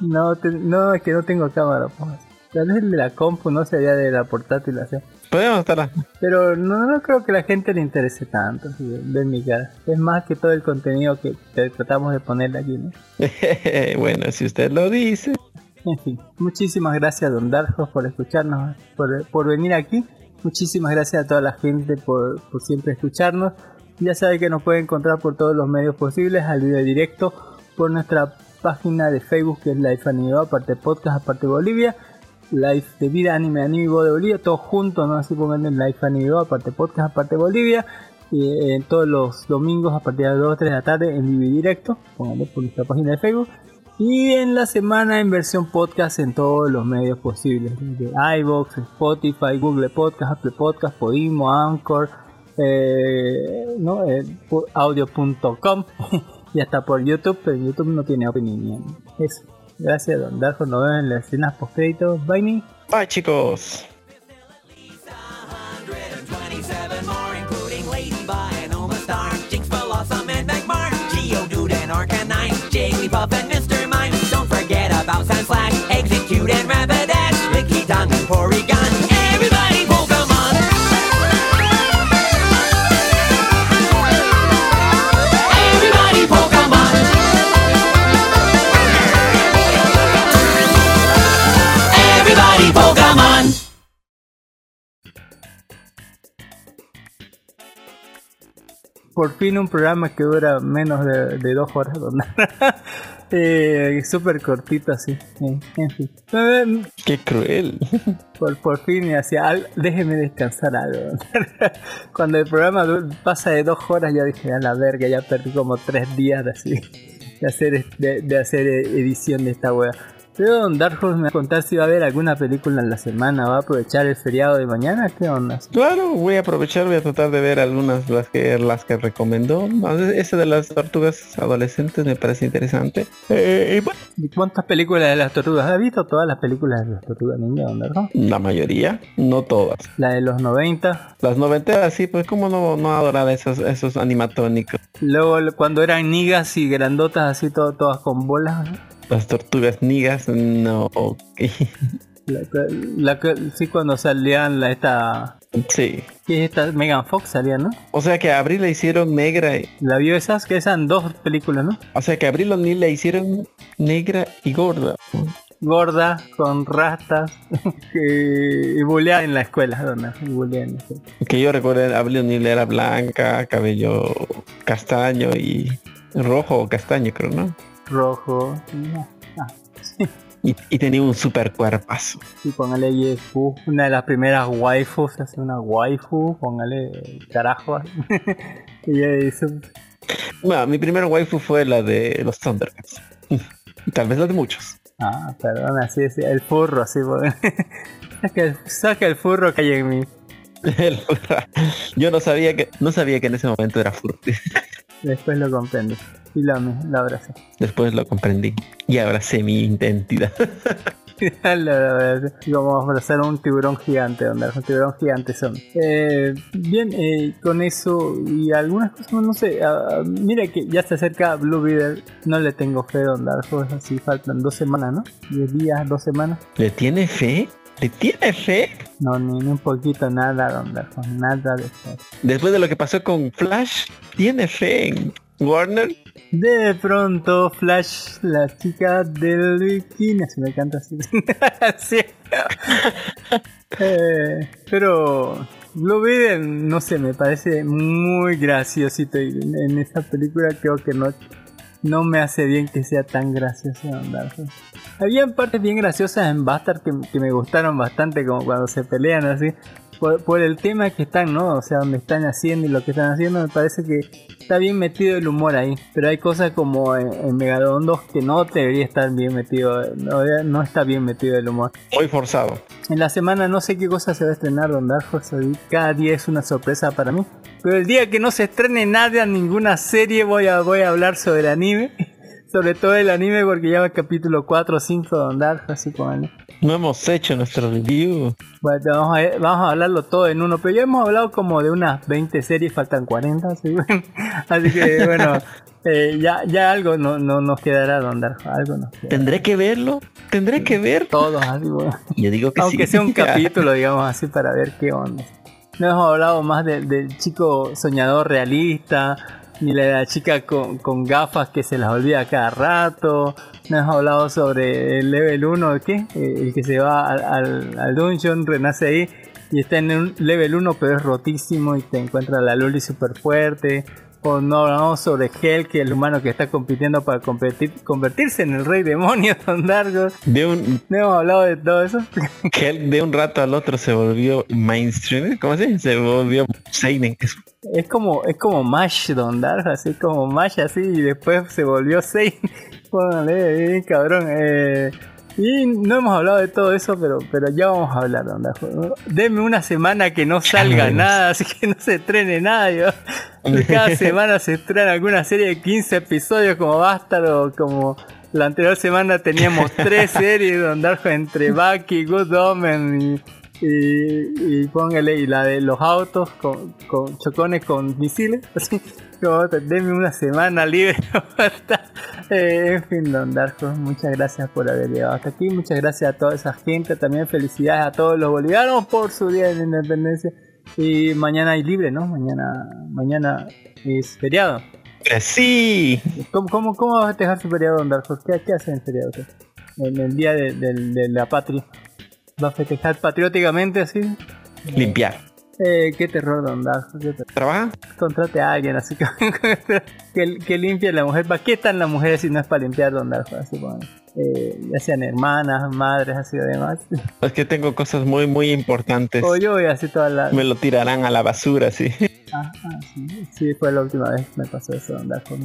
no, te- no, es que no tengo cámara, pues. Tal vez el de la compu, no sería de la portátil, así. Podemos estar Pero no, no creo que a la gente le interese tanto así, ver mi cara. Es más que todo el contenido que, que tratamos de ponerle aquí, ¿no? bueno, si usted lo dice. En fin, muchísimas gracias Don Darjo por escucharnos, por, por venir aquí. Muchísimas gracias a toda la gente por, por siempre escucharnos. Ya sabe que nos puede encontrar por todos los medios posibles, al video directo, por nuestra página de Facebook que es Life Anime, aparte podcast, aparte Bolivia, Life de Vida, Anime, Anime de Bolivia, todos juntos, ¿no? Así pongan en Life Anime, aparte podcast, aparte Bolivia. Y eh, todos los domingos a partir de las 2 o 3 de la tarde en vivo directo, pónganlo por nuestra página de Facebook. Y en la semana en versión podcast en todos los medios posibles. De iVoox, Spotify, Google Podcast, Apple Podcast, Podimo, Anchor, eh, ¿no? Eh, audio.com y hasta por YouTube, pero YouTube no tiene opinión. Eso. Gracias, Don Darjo. Nos vemos en las escenas post créditos. Bye. Bye chicos. Execute and Rapidash, Licky Tongue and Porygon. Everybody Pokemon! Everybody Pokemon! Everybody Pokemon! Por fin un programa que dura menos de, dos horas. eh, Súper cortito así. eh, en fin. Qué cruel. Por, por fin me hacía algo, déjeme descansar algo. Cuando el programa pasa de dos horas ya dije, a la verga, ya perdí como tres días de así, de hacer, de, de hacer edición de esta wea. Pero Don Dark Horse me va a contar si va a haber alguna película en la semana, va a aprovechar el feriado de mañana, ¿qué onda? Claro, voy a aprovechar, voy a tratar de ver algunas las que las que recomendó. Esa de las tortugas adolescentes me parece interesante. Eh, y bueno, ¿Y ¿Cuántas películas de las tortugas? ¿Has visto todas las películas de las tortugas ninja, Don Dark Horse? la mayoría, no todas. La de los 90, Las noventeras sí, pues como no, no adorar esos, esos animatónicos. luego cuando eran nigas y grandotas así todo, todas con bolas. Las tortugas nigas, no. ok. La, la que- sí, cuando salían la, esta. sí. ¿Qué es esta? Megan Fox salía, ¿no? O sea que a Abril le hicieron negra. y- La vio esas, que eran dos películas, ¿no? O sea que a Abril O'Neil le hicieron negra y gorda. Gorda, con rastas, que- y bulea en la escuela, bulea en la escuela. Que yo recuerdo, Abril O'Neil era blanca, cabello castaño y rojo o castaño, creo, ¿no? Rojo. Ah, sí. Y, y tenía un super cuerpazo. Sí, póngale es, uh, una de las primeras waifus, hace una waifu, póngale carajo. y ella dice, Bueno, mi primer waifu fue la de los Thundercats. Y tal vez la de muchos. ah, perdón, así es, el furro, así, póngale. saca, el, saca el furro que hay en mí. Yo no sabía que no sabía que en ese momento era furro. Después lo comprendí. Y lo amé, lo abracé. Después lo comprendí y abracé mi identidad. Vamos a abrazar a un tiburón gigante, donde un tiburón gigante son. Eh, bien, eh, con eso y algunas cosas, no sé. ah, mira que ya se acerca Blue Beetle. No le tengo fe, Don Darjo. Así faltan dos semanas, ¿no? Diez días, dos semanas. ¿Le tiene fe? ¿Le tiene fe? No, ni, ni un poquito, nada, Don Darjo. Nada de fe. Después de lo que pasó con Flash, ¿tiene fe en Warner? De pronto, Flash, la chica del bikini, se me canta así. Sí. Eh, pero Blue Beetle, no sé, me parece muy graciosito. Y en, en esta película creo que no, no me hace bien que sea tan gracioso. Don Darjo. Había partes bien graciosas en Bastard que, que me gustaron bastante, como cuando se pelean así. Por, por el tema que están, ¿no? O sea, donde están haciendo y lo que están haciendo, me parece que está bien metido el humor ahí. Pero hay cosas como en, en Megalodon 2 que no debería estar bien metido. No, no está bien metido el humor. Muy forzado. En la semana no sé qué cosa se va a estrenar Don Dark Horse. Cada día es una sorpresa para mí. Pero el día que no se estrene nada, ninguna serie, voy a, voy a hablar sobre el anime. Sobre todo el anime porque ya va capítulo 4 o 5 de Don Dark, así como el- No hemos hecho nuestro review. Bueno, vamos a, vamos a hablarlo todo en uno, pero ya hemos hablado como de unas 20 series, faltan 40, así, así que bueno, eh, ya, ya algo no, no nos quedará Don Dark, algo nos quedará. ¿Tendré que verlo? ¿Tendré que ver? Todos así, bueno. Yo digo que Aunque sí. sea un capítulo, digamos así, para ver qué onda. No hemos hablado más del, del chico soñador realista, ni la chica con, con gafas que se las olvida cada rato. No hemos hablado sobre el level 1, ¿qué? Eh, El que se va al, al, al dungeon, renace ahí y está en un level 1, pero es rotísimo y te encuentra la Loli super fuerte. O no hablamos sobre Hell, que es el humano que está compitiendo para competir, convertirse en el rey demonio, Don Dargos. De un, No hemos hablado de todo eso. él de un rato al otro se volvió mainstream. ¿Cómo se dice? Se volvió Seinen. Es- como, es como Mash Don Dark, así como Mash así y después se volvió Sein. Póngale, bien cabrón. Eh, y no hemos hablado de todo eso, pero, pero ya vamos a hablar, Don Dark. Deme una semana que no salga nada, así que no se estrene nada. yo. Cada semana se estrena alguna serie de 15 episodios como Bastard o como la anterior semana teníamos tres series, Don Dark, entre Bucky, Good Omen y, y, y póngale, y la de los autos con, con chocones con misiles. Así, como, denme una semana libre. basta. Eh, en fin, Don Darko, muchas gracias por haber llegado hasta aquí. Muchas gracias a toda esa gente. También felicidades a todos los bolivianos por su día de la independencia. Y mañana hay libre, ¿no? Mañana, mañana es feriado. Eh, Sí. ¿Cómo, cómo, cómo va a festejar su feriado, Don Darko? ¿Qué, qué hace en feriado? En el día de, de- de la patria. ¿Va a festejar patrióticamente así? Limpiar. Eh, qué terror, Don Darko. ¿Trabaja? Contrate a alguien así que, que, que limpie la mujer. ¿Para qué están las mujeres si no es para limpiar Don Darko? Así como, eh, ya sean hermanas, madres, así demás. Es que tengo cosas muy, muy importantes. O yo voy así todas las... Me lo tirarán a la basura, sí. Sí, sí, fue la última vez que me pasó eso.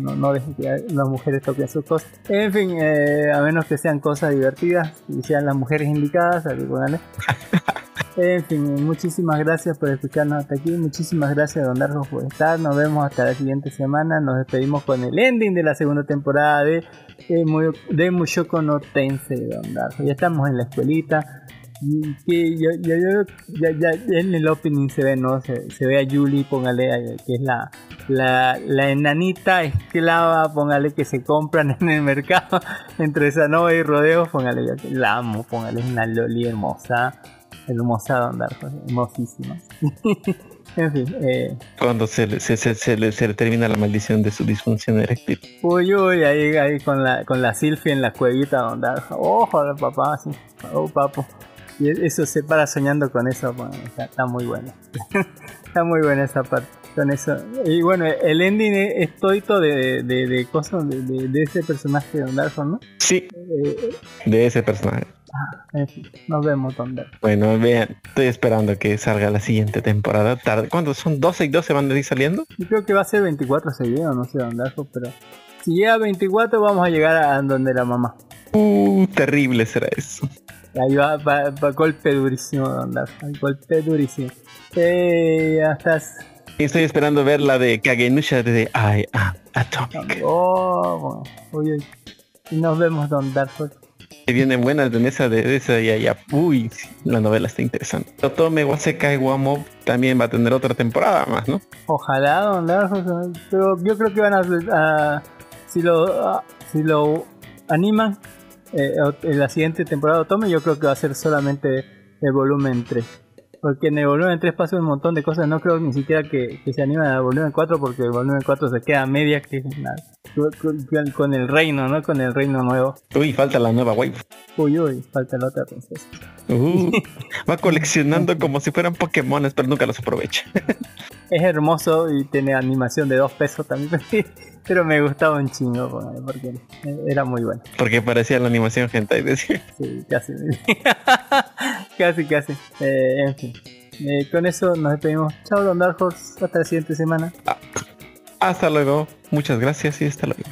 No, no dejen que las mujeres toquen sus cosas. En fin, eh, a menos que sean cosas divertidas y sean las mujeres indicadas, así. En fin, muchísimas gracias por escucharnos hasta aquí. Muchísimas gracias, Don Darko, por estar. Nos vemos hasta la siguiente semana. Nos despedimos con el ending de la segunda temporada de, eh, de Mushoko no Tensei, Don Darko. Ya estamos en la escuelita. Que yo, yo- yo- ya, ya en el opening se ve, ¿no? Se, se ve a Yuli, póngale, eh, que es la, la, la enanita esclava, póngale, que se compran en el mercado entre Sanova y Rodeo, póngale, yo que la amo, póngale, es una loli hermosa, hermosa Don Darko, hermosísima. en fin, eh, Cuando se le, se, se- se le, se le termina la maldición de su disfunción eréctil. Uy, uy, ahí, ahí con la, con la Silfie en la cuevita donde ojo papá, así, oh papo. Y eso se para soñando con eso, bueno, está, está muy bueno. está muy buena esa parte. con eso. Y bueno, el ending es, todito de, de, de cosas de, de, de ese personaje de Darkhold, ¿no? Sí, Eh, de ese personaje. en fin, nos vemos, Darkhold. Bueno, vean, estoy esperando que salga la siguiente temporada. Tarde. ¿Cuántos son? ¿12 y 12 van a ir saliendo? Yo creo que va a ser 24 seguidos, no sé, Darkhold, pero si llega a 24 vamos a llegar a donde la mamá. Uh, terrible será eso. Ahí va, va, va golpe durísimo, Don Darkhold, golpe durísimo. Eh, ya estás. Y estoy esperando ver la de Kagenusha de I Am Atomic. Oh. Uy, uy. Y nos vemos, Don Darkhold. Que vienen buenas de esa de esa ya ya. Uy, la novela está interesante. Otome Wasekai Wamo también va a tener otra temporada más, ¿no? Ojalá, Don Darkhold, pero yo creo que van a, a- si lo a- si lo animan eh, la siguiente temporada de Otome, yo creo que va a ser solamente el volumen 3. Porque en el volumen 3 pasa un montón de cosas, no creo ni siquiera que, se animen al volumen 4 porque el volumen 4 se queda media que nada. Con, con- con el reino, ¿no? Con el reino nuevo. Uy, falta la nueva wave. Uy, uy, falta la otra princesa. Uh, va coleccionando como si fueran Pokémones, pero nunca los aprovecha. Es hermoso y tiene animación de 2 pesos también. Pero me gustaba un chingo porque era muy bueno. Porque parecía la animación hentai, decía. Sí, casi. casi, casi. Eh, en fin. Eh, con eso nos despedimos. Chao, Don Dark Horse. Hasta la siguiente semana. Hasta luego. Muchas gracias y hasta luego.